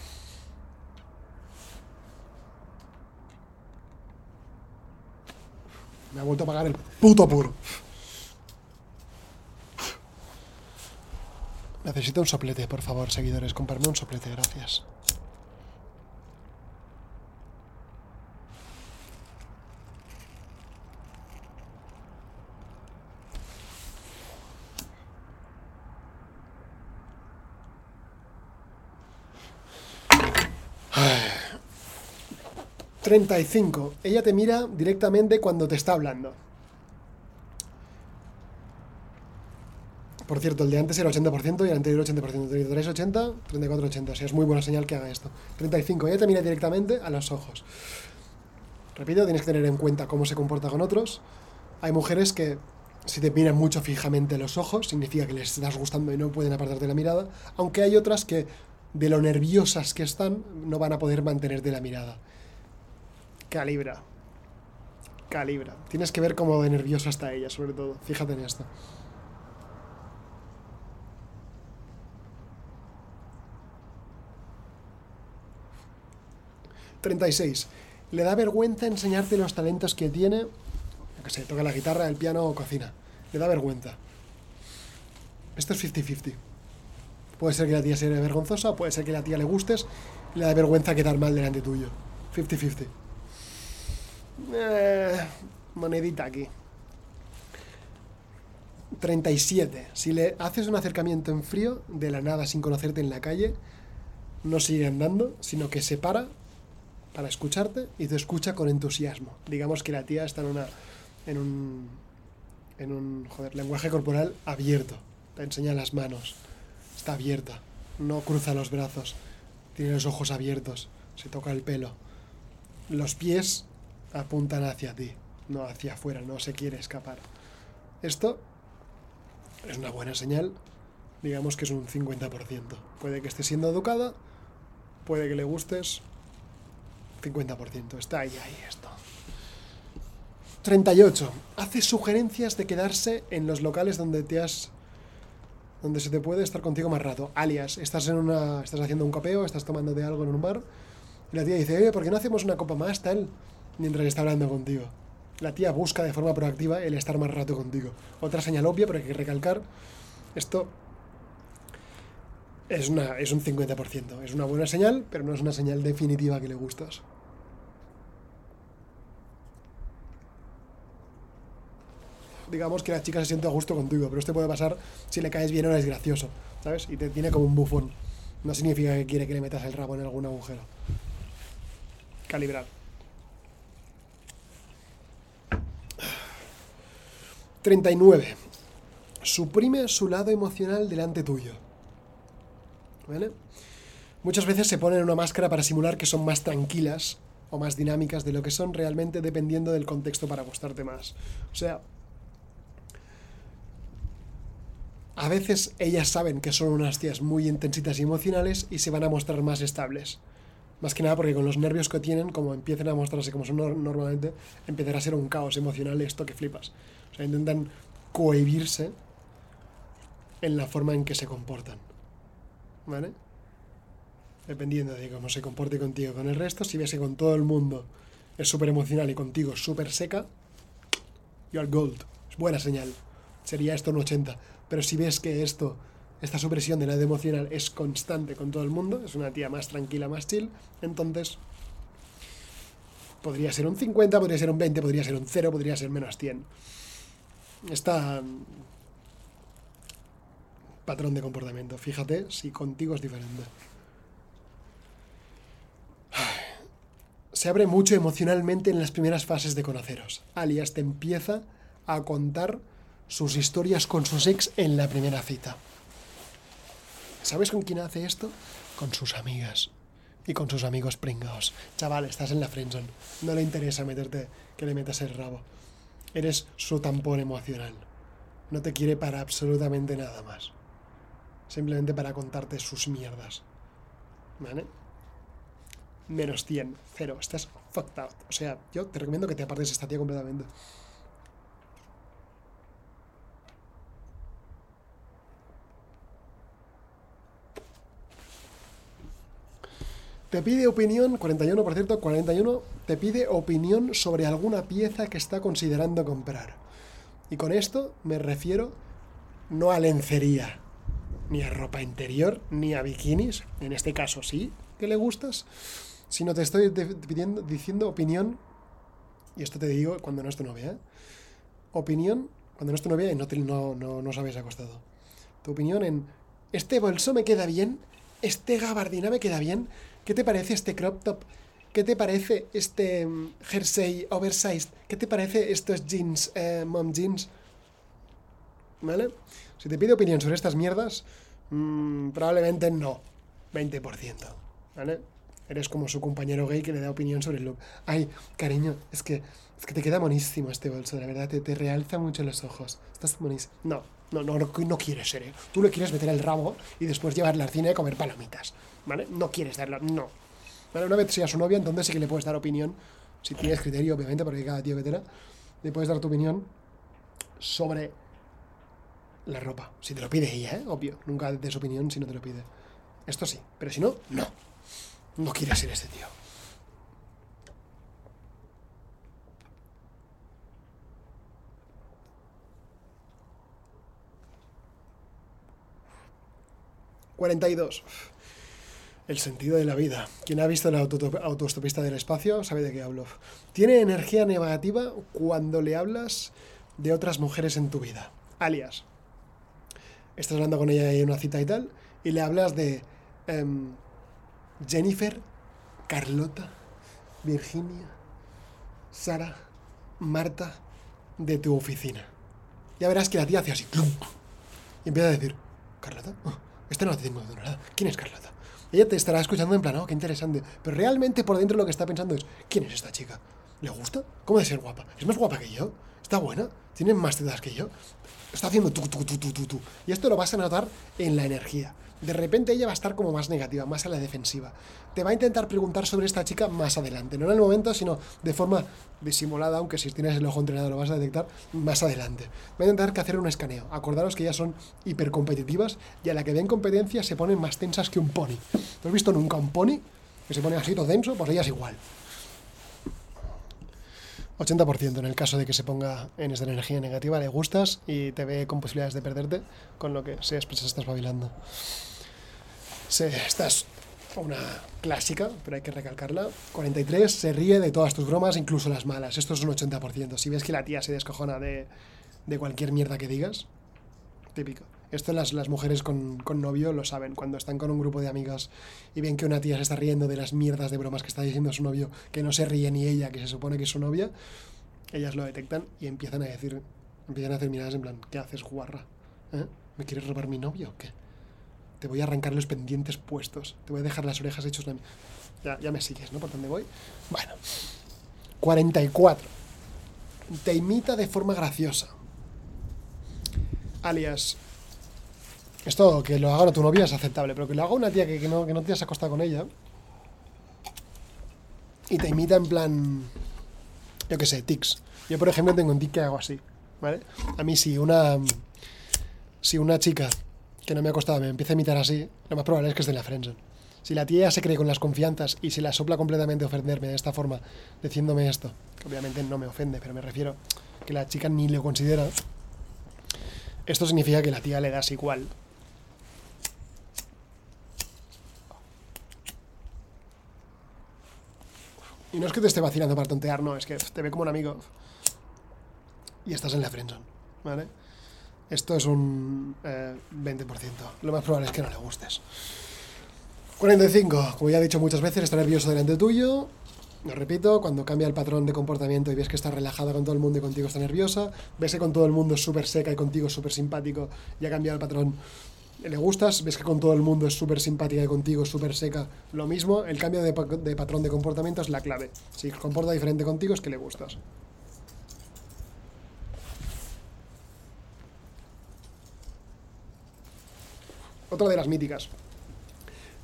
Me ha vuelto a pagar el puto puro. Necesito un soplete, por favor, seguidores. Comprarme un soplete, gracias. Ay. 35. Ella te mira directamente cuando te está hablando. Por cierto, el de antes era 80% y el anterior 80%. 33, 80, 34, 80. O sea, es muy buena señal que haga esto. 35. Ella te mira directamente a los ojos. Repito, tienes que tener en cuenta cómo se comporta con otros. Hay mujeres que, si te miran mucho fijamente los ojos, significa que les estás gustando y no pueden apartarte la mirada. Aunque hay otras que, de lo nerviosas que están, no van a poder mantenerte la mirada. Calibra. Calibra. Tienes que ver cómo de nerviosa está ella, sobre todo. Fíjate en esto. 36. Le da vergüenza enseñarte los talentos que tiene, que sé, toca la guitarra, el piano o cocina. Le da vergüenza. Esto es 50-50. Puede ser que la tía sea vergonzosa, puede ser que la tía le gustes le da vergüenza quedar mal delante tuyo. 50-50. Eh, monedita aquí. 37. Si le haces un acercamiento en frío, de la nada, sin conocerte en la calle, no sigue andando, sino que se para, para escucharte y te escucha con entusiasmo. Digamos que la tía está en una en un en un joder, lenguaje corporal abierto. Te enseña las manos. Está abierta. No cruza los brazos. Tiene los ojos abiertos. Se toca el pelo. Los pies apuntan hacia ti, no hacia afuera, no se quiere escapar. Esto es una buena señal. Digamos que es un 50%. Puede que esté siendo educada, puede que le gustes, 50%. Está ahí, ahí esto. 38. Hace sugerencias de quedarse en los locales donde te has donde se te puede estar contigo más rato. Alias, estás en una. estás haciendo un copeo, estás tomándote algo en un bar, y la tía dice, oye, ¿por qué no hacemos una copa más, tal? Mientras está hablando contigo. La tía busca de forma proactiva el estar más rato contigo. Otra señal obvia, pero hay que recalcar, esto es, una, es un 50%. Es una buena señal, pero no es una señal definitiva que le gustas. digamos que la chica se siente a gusto contigo, pero esto puede pasar si le caes bien o eres gracioso, ¿sabes? Y te tiene como un bufón. No significa que quiere que le metas el rabo en algún agujero. Calibrar. 39. Suprime su lado emocional delante tuyo. Muchas veces se ponen una máscara para simular que son más tranquilas o más dinámicas de lo que son realmente dependiendo del contexto para gustarte más. O sea, a veces ellas saben que son unas tías muy intensitas y emocionales y se van a mostrar más estables. Más que nada porque con los nervios que tienen, como empiecen a mostrarse como son normalmente, empezará a ser un caos emocional esto que flipas. O sea, intentan cohibirse en la forma en que se comportan. ¿Vale? Dependiendo de cómo se comporte contigo con el resto, si ves que con todo el mundo es súper emocional y contigo súper seca, you are gold. Es buena señal. Sería esto un 80. Pero si ves que esto, esta supresión de la emocional es constante con todo el mundo, es una tía más tranquila, más chill, entonces podría ser un 50, podría ser un 20, podría ser un 0, podría ser menos 100. Está patrón de comportamiento. Fíjate si contigo es diferente. Se abre mucho emocionalmente en las primeras fases de conoceros. Alias te empieza a contar sus historias con sus ex en la primera cita. ¿Sabes con quién hace esto? Con sus amigas. Y con sus amigos pringados. Chaval, estás en la friendzone. No le interesa meterte, que le metas el rabo. Eres su tampón emocional. No te quiere para absolutamente nada más. Simplemente para contarte sus mierdas. ¿Vale? Menos 100, cero. Estás fucked out. O sea, yo te recomiendo que te apartes esta tía completamente. Te pide opinión, 41 por cierto, 41, te pide opinión sobre alguna pieza que está considerando comprar. Y con esto me refiero no a lencería, ni a ropa interior, ni a bikinis, en este caso sí que le gustas, sino te estoy pidiendo, diciendo opinión, y esto te digo cuando no es tu novia, ¿eh? opinión cuando no es tu novia y no, no, no, no os habéis acostado. Tu opinión en, este bolso me queda bien, este gabardina me queda bien, ¿Qué te parece este crop top? ¿Qué te parece este mm, jersey oversized? ¿Qué te parece estos jeans, eh, mom jeans? ¿Vale? Si te pide opinión sobre estas mierdas, mm, probablemente no. 20%. ¿Vale? Eres como su compañero gay que le da opinión sobre el look. Ay, cariño, es que, es que te queda monísimo este bolso, la verdad, te, te realza mucho los ojos. Estás monísimo. No, no, no, no, quieres ser, ¿eh? Tú le quieres meter el rabo y después llevarla al cine a comer palomitas. ¿vale? No quieres darlo, no. ¿Vale? Una vez sea su novia, entonces sí que le puedes dar opinión, si tienes criterio, obviamente, porque cada tío que le puedes dar tu opinión sobre la ropa. Si te lo pide ella, ¿eh? Obvio. Nunca des opinión si no te lo pide. Esto sí, pero si no, no. No quieres ser este tío. 42. El sentido de la vida. Quien ha visto la autostopista del espacio sabe de qué hablo. Tiene energía negativa cuando le hablas de otras mujeres en tu vida. Alias, estás hablando con ella en una cita y tal, y le hablas de em, Jennifer, Carlota, Virginia, Sara, Marta, de tu oficina. Ya verás que la tía hace así, y empieza a decir, ¿Carlota? Oh, esta no la tengo de nada. ¿Quién es Carlota? ella te estará escuchando en plan, oh, qué interesante. Pero realmente por dentro lo que está pensando es, ¿quién es esta chica? ¿Le gusta? ¿Cómo de ser guapa? ¿Es más guapa que yo? ¿Está buena? ¿Tiene más tetas que yo? Está haciendo tu, tu, tu, tu, tu, tu. Y esto lo vas a notar en la energía. De repente ella va a estar como más negativa, más a la defensiva. Te va a intentar preguntar sobre esta chica más adelante. No en el momento, sino de forma disimulada, aunque si tienes el ojo entrenado lo vas a detectar más adelante. Va a intentar que hacer un escaneo. Acordaros que ellas son hipercompetitivas y a la que den competencia se ponen más tensas que un pony. ¿No has visto nunca un pony que se pone así todo denso? Pues ellas igual. 80% en el caso de que se ponga en esta energía negativa, le gustas y te ve con posibilidades de perderte, con lo que se expresa estás babilando. Se, esta es una clásica, pero hay que recalcarla. 43 se ríe de todas tus bromas, incluso las malas. Esto es un 80%. Si ves que la tía se descojona de, de cualquier mierda que digas, típico. Esto las, las mujeres con, con, novio lo saben. Cuando están con un grupo de amigas y ven que una tía se está riendo de las mierdas de bromas que está diciendo su novio, que no se ríe ni ella, que se supone que es su novia, ellas lo detectan y empiezan a decir, empiezan a hacer miradas en plan, ¿qué haces, guarra? ¿Eh? ¿Me quieres robar mi novio o qué? Te voy a arrancar los pendientes puestos. Te voy a dejar las orejas hechos... Ya, ya me sigues, ¿no? ¿Por dónde voy? Bueno. 44. Te imita de forma graciosa. Alias, esto que lo haga tu novia es aceptable, pero que lo haga una tía que, no, que no te has acostado con ella y te imita en plan, yo qué sé, tics. Yo, por ejemplo, tengo un tic que hago así, ¿vale? A mí si una, si una chica que no me ha costado me empieza a imitar así, lo más probable es que esté en la friendzone. Si la tía se cree con las confianzas y se la sopla completamente ofenderme de esta forma, diciéndome esto, que obviamente no me ofende, pero me refiero que la chica ni lo considera, esto significa que la tía le das igual Y no es que te esté vacilando para tontear, no, es que te ve como un amigo. Y estás en la friendzone, ¿vale? Esto es un eh, 20%. Lo más probable es que no le gustes. 45. Como ya he dicho muchas veces, está nervioso delante tuyo. Lo repito, cuando cambia el patrón de comportamiento y ves que está relajada con todo el mundo y contigo está nerviosa, ves que con todo el mundo es súper seca y contigo súper simpático y ha cambiado el patrón le gustas, ves que con todo el mundo es súper simpática y contigo es súper seca, lo mismo, el cambio de, de, patrón de comportamiento es la clave. Si comporta diferente contigo es que le gustas. Otra de las míticas.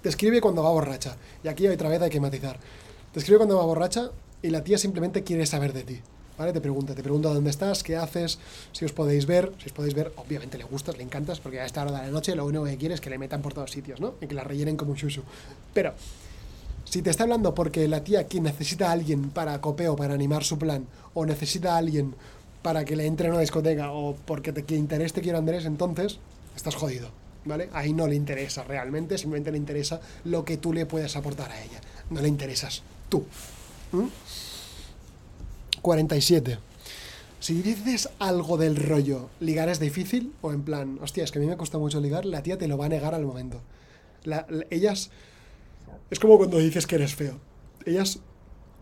Te escribe cuando va borracha. Y aquí otra vez hay que matizar. Te escribe cuando va borracha y la tía simplemente quiere saber de ti. Te pregunta, te pregunta dónde estás, qué haces, si os podéis ver, si os podéis ver, obviamente le gustas, le encantas, porque a esta hora de la noche lo único que quiere es que le metan por todos sitios, ¿no? Y que la rellenen como un shushu. Pero, si te está hablando porque la tía aquí necesita a alguien para copeo, para animar su plan, o necesita a alguien para que le entre en una discoteca, o porque te interés te quiero Andrés, entonces estás jodido, ¿vale? Ahí no le interesa realmente, simplemente le interesa lo que tú le puedes aportar a ella. No le interesas tú. 47. Si dices algo del rollo, ligar es difícil, o en plan, hostia, es que a mí me cuesta mucho ligar, la tía te lo va a negar al momento. La, la, ellas. Es como cuando dices que eres feo. Ellas,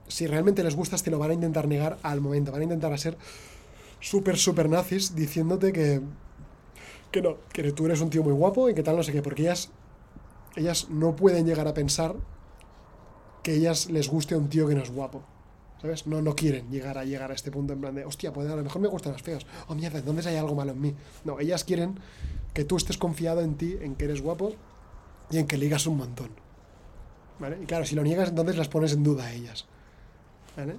si realmente les gustas, te lo van a intentar negar al momento. Van a intentar ser súper, súper nazis diciéndote que. Que no, que tú eres un tío muy guapo y que tal, no sé qué, porque ellas. Ellas no pueden llegar a pensar que ellas les guste a un tío que no es guapo. ¿Sabes? No, no quieren llegar a llegar a este punto en plan de, hostia, pues a lo mejor me gustan los feos. Oh, mierda, ¿dónde hay algo malo en mí? No, ellas quieren que tú estés confiado en ti, en que eres guapo y en que ligas un montón. ¿Vale? Y claro, si lo niegas, entonces las pones en duda a ellas. ¿Vale?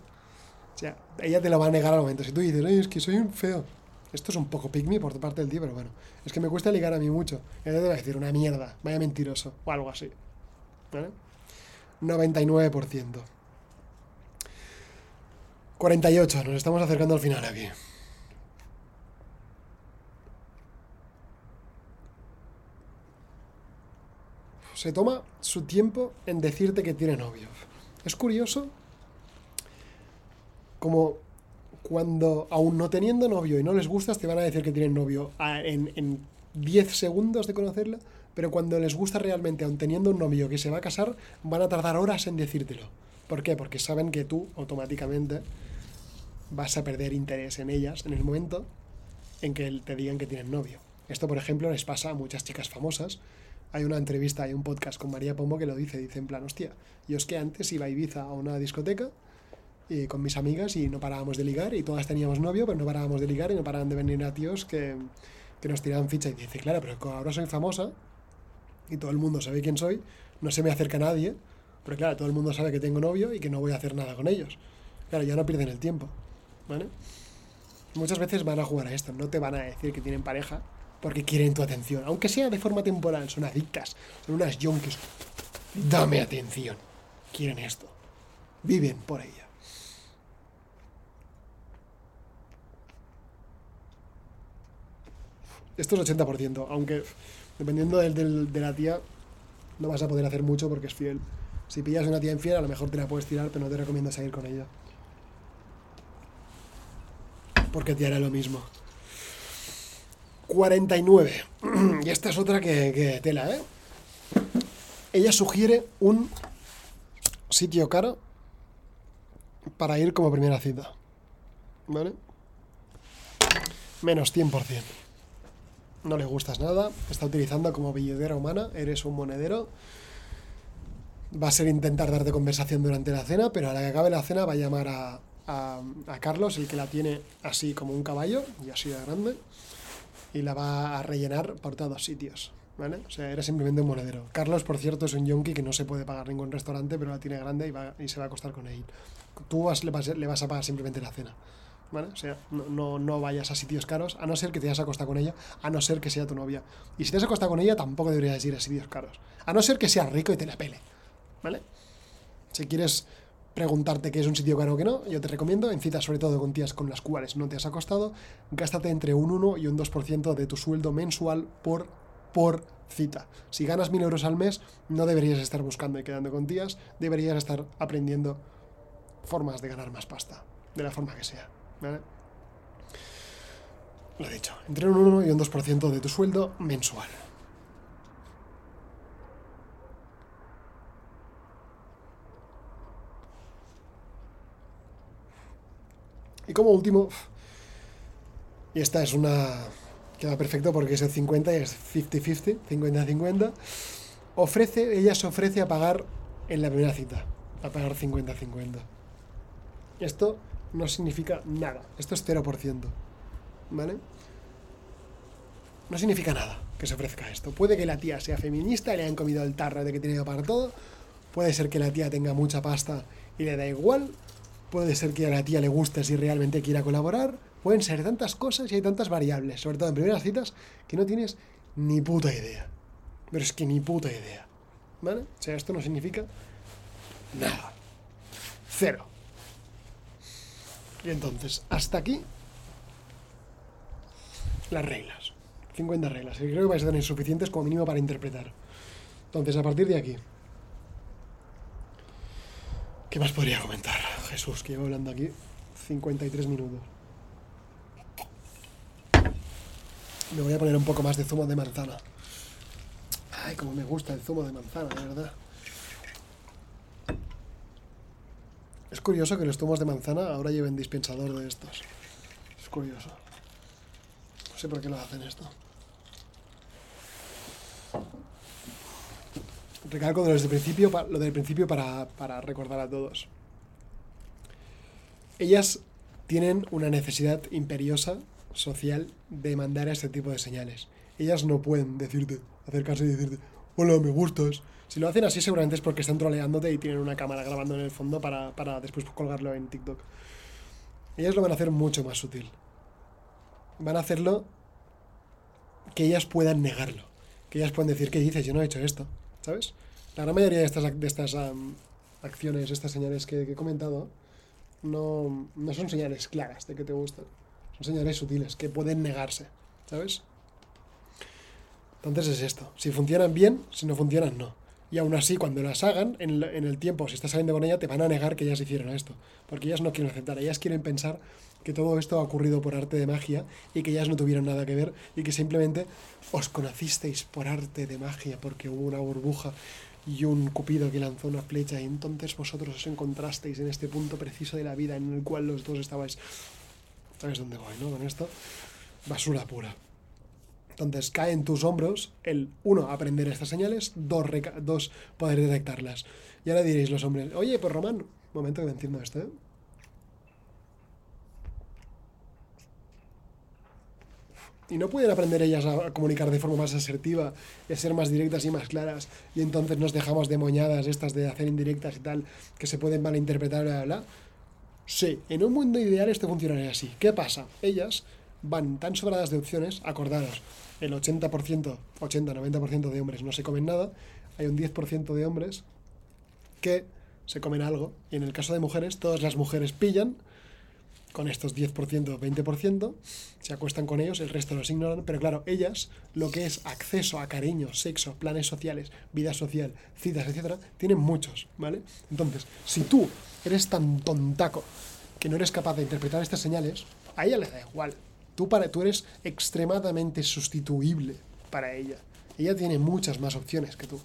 O sea, ella te lo va a negar al momento. Si tú dices, Ay, es que soy un feo. Esto es un poco pygmy por parte del tío, pero bueno. Es que me cuesta ligar a mí mucho. Ella te va a decir, una mierda, vaya mentiroso. O algo así. ¿Vale? 99%. 48, nos estamos acercando al final aquí. Se toma su tiempo en decirte que tiene novio. Es curioso como cuando, aún no teniendo novio y no les gustas, te van a decir que tienen novio en, en 10 segundos de conocerla, pero cuando les gusta realmente, aún teniendo un novio que se va a casar, van a tardar horas en decírtelo. ¿Por qué? Porque saben que tú automáticamente vas a perder interés en ellas en el momento en que te digan que tienen novio. Esto, por ejemplo, les pasa a muchas chicas famosas. Hay una entrevista, hay un podcast con María Pombo que lo dice, dice en plan, hostia, yo es que antes iba a Ibiza a una discoteca y con mis amigas y no parábamos de ligar y todas teníamos novio, pero no parábamos de ligar y no paraban de venir a tíos que, que nos tiraban ficha. Y dice, claro, pero ahora soy famosa y todo el mundo sabe quién soy, no se me acerca nadie, pero claro, todo el mundo sabe que tengo novio y que no voy a hacer nada con ellos. Claro, ya no pierden el tiempo, ¿vale? Muchas veces van a jugar a esto, no te van a decir que tienen pareja porque quieren tu atención, aunque sea de forma temporal, son adictas, son unas yonkis. Dame atención, quieren esto, viven por ella. Esto es 80%, aunque dependiendo del, de la tía, no vas a poder hacer mucho porque es fiel. Si pillas una tía infiel, a lo mejor te la puedes tirar, pero no te recomiendo seguir con ella. Porque te hará lo mismo. 49. <clears throat> y esta es otra que, que tela, ¿eh? Ella sugiere un sitio caro para ir como primera cita. ¿Vale? Menos 100% no le gustas nada, está utilizando como billetera humana, eres un monedero. Va a ser intentar darte conversación durante la cena, pero a la que acabe la cena va a llamar a, a, Carlos, el que la tiene así como un caballo, y así de grande, y la va a rellenar por todos sitios. ¿Vale? O sea, eres simplemente un monedero. Carlos, por cierto, es un yonki que no se puede pagar ningún restaurante, pero la tiene grande y, va, y se va a acostar con él. Tú vas, le, vas, a pagar simplemente la cena. O sea, no, no, vayas a sitios caros, a no ser que te hayas acostado con ella, a no ser que sea tu novia. Y si te has acostado con ella, tampoco deberías ir a sitios caros. A no ser que seas rico y te la pele, ¿vale? Si quieres preguntarte qué es un sitio caro o qué no, yo te recomiendo, en citas sobre todo con tías con las cuales no te has acostado, gástate entre un 1 y un 2% de tu sueldo mensual por, por cita. Si ganas 1000 euros al mes, no deberías estar buscando y quedando con tías, deberías estar aprendiendo formas de ganar más pasta, de la forma que sea. Lo he dicho, entre un 1 y un 2% de tu sueldo mensual. Y como último, y esta es una queda perfecto porque es el 50 y es 50-50, 50-50, ofrece, ella se ofrece a pagar en la primera cita, a pagar 50-50. Esto no significa nada. Esto es 0%. ¿Vale? No significa nada que se ofrezca esto. Puede que la tía sea feminista y le hayan comido el tarro de que tiene que pagar todo. Puede ser que la tía tenga mucha pasta y le da igual. Puede ser que a la tía le guste si realmente quiera colaborar. Pueden ser tantas cosas y hay tantas variables, sobre todo en primeras citas, que no tienes ni puta idea. Pero es que ni puta idea. ¿Vale? O sea, esto no significa nada. Cero. Y entonces, hasta aquí las reglas. 50 reglas. Y creo que vais a tener suficientes como mínimo para interpretar. Entonces, a partir de aquí, ¿qué más podría comentar? Jesús, que llevo hablando aquí 53 minutos. Me voy a poner un poco más de zumo de manzana. Ay, como me gusta el zumo de manzana, de verdad. Es curioso que los zumos de manzana ahora lleven dispensador de estos. Es curioso. No sé por qué lo hacen esto. Recalco desde el principio, lo del principio para recordar a todos. Ellas tienen una necesidad imperiosa social de mandar este tipo de señales. Ellas no pueden decirte, acercarse y decirte, hola, me gustas, si lo hacen así, seguramente es porque están troleándote y tienen una cámara grabando en el fondo para, después colgarlo en TikTok. Ellas lo van a hacer mucho más sutil. Van a hacerlo que ellas puedan negarlo. Que ellas puedan decir, ¿qué dices? Yo no he hecho esto. ¿Sabes? La gran mayoría de estas, de estas acciones, estas señales que, he comentado, no, no son señales claras de que te gustan. Son señales sutiles que pueden negarse. ¿Sabes? Entonces es esto. Si funcionan bien, si no funcionan, no. Y aún así, cuando las hagan, en, el tiempo, si estás saliendo con ella, te van a negar que ellas hicieron esto. Porque ellas no quieren aceptar, ellas quieren pensar que todo esto ha ocurrido por arte de magia y que ellas no tuvieron nada que ver y que simplemente os conocisteis por arte de magia porque hubo una burbuja y un cupido que lanzó una flecha y entonces vosotros os encontrasteis en este punto preciso de la vida en el cual los dos estabais... ¿Sabes dónde voy, no? Con esto. Basura pura. Entonces cae en tus hombros el, uno, aprender estas señales, dos, dos poder detectarlas. Y ahora diréis los hombres, oye, pues Román, momento que me entiendo esto, ¿eh? Y no pueden aprender ellas a comunicar de forma más asertiva, a ser más directas y más claras, y entonces nos dejamos de moñadas estas de hacer indirectas y tal, que se pueden malinterpretar, bla, bla, bla. Sí, en un mundo ideal esto funcionaría así. ¿Qué pasa? Ellas van tan sobradas de opciones, acordaros, el 80%, 80-90% de hombres no se comen nada, hay un 10% de hombres que se comen algo, y en el caso de mujeres, todas las mujeres pillan con estos 10%, 20%, se acuestan con ellos, el resto los ignoran, pero claro, ellas, lo que es acceso a cariño, sexo, planes sociales, vida social, citas, etcétera, tienen muchos, ¿vale? Entonces, si tú eres tan tontaco que no eres capaz de interpretar estas señales, a ella le da igual. Tú, para, tú eres extremadamente sustituible para ella. Ella tiene muchas más opciones que tú.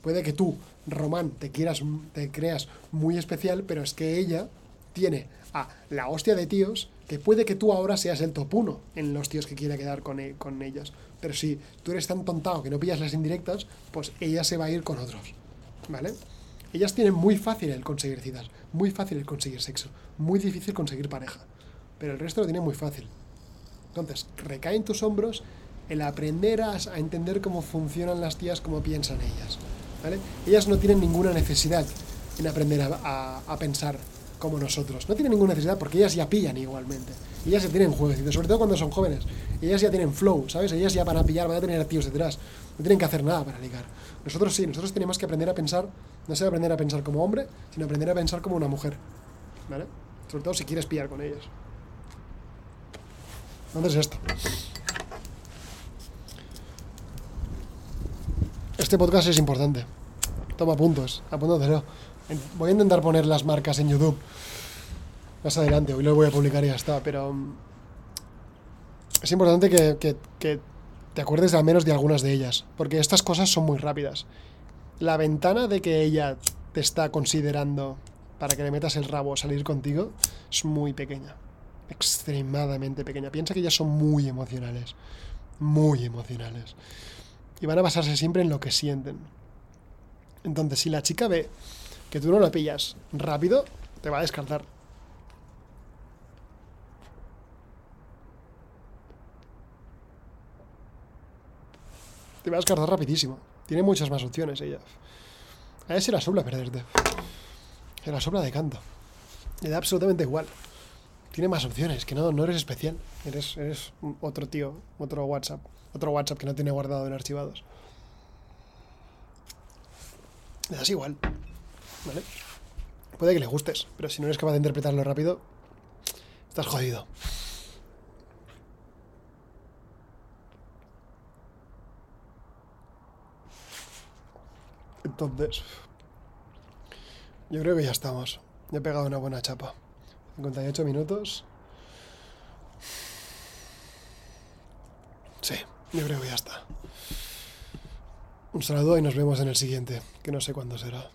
Puede que tú, Román, te quieras, te creas muy especial, pero es que ella tiene a la hostia de tíos que puede que tú ahora seas el top 1 en los tíos que quiera quedar con, e, con ellas. Pero si tú eres tan tontado que no pillas las indirectas, pues ella se va a ir con otros. ¿Vale? Ellas tienen muy fácil el conseguir citas, muy fácil el conseguir sexo, muy difícil conseguir pareja. Pero el resto lo tiene muy fácil. Entonces, recae en tus hombros el aprender a, entender cómo funcionan las tías, cómo piensan ellas. ¿vale? Ellas no tienen ninguna necesidad en aprender a, a pensar como nosotros. No tienen ninguna necesidad porque ellas ya pillan igualmente. Ellas ya tienen jueguecitos, sobre todo cuando son jóvenes. Ellas ya tienen flow, ¿sabes? Ellas ya van a pillar, van a tener tíos detrás. No tienen que hacer nada para ligar. Nosotros sí, nosotros tenemos que aprender a pensar, no solo aprender a pensar como hombre, sino aprender a pensar como una mujer. ¿Vale? Sobre todo si quieres pillar con ellas. Entonces esto. Este podcast es importante. Toma puntos, apúntatelo. Voy a intentar poner las marcas en YouTube más adelante. Hoy lo voy a publicar y ya está, pero mm, es importante que, que, que te acuerdes al menos de algunas de ellas, porque estas cosas son muy rápidas. La ventana de que ella te está considerando para que le metas el rabo a salir contigo es muy pequeña, extremadamente pequeña. Piensa que ellas son muy emocionales, muy emocionales. Y van a basarse siempre en lo que sienten. Entonces, si la chica ve que tú no la pillas rápido, te va a descartar. Te va a descartar rapidísimo. Tiene muchas más opciones ella. A ella se la sobra perderte. Se la sobra de canto. Le da absolutamente igual. Tiene más opciones, que no, no eres especial. Eres, eres otro tío, otro WhatsApp. Otro WhatsApp que no tiene guardado en archivados. Le das igual. ¿Vale? Puede que le gustes, pero si no eres capaz de interpretarlo rápido, estás jodido. Entonces, yo creo que ya estamos. Ya he pegado una buena chapa. 58 minutos. Sí, yo creo que ya está. Un saludo y nos vemos en el siguiente, que no sé cuándo será.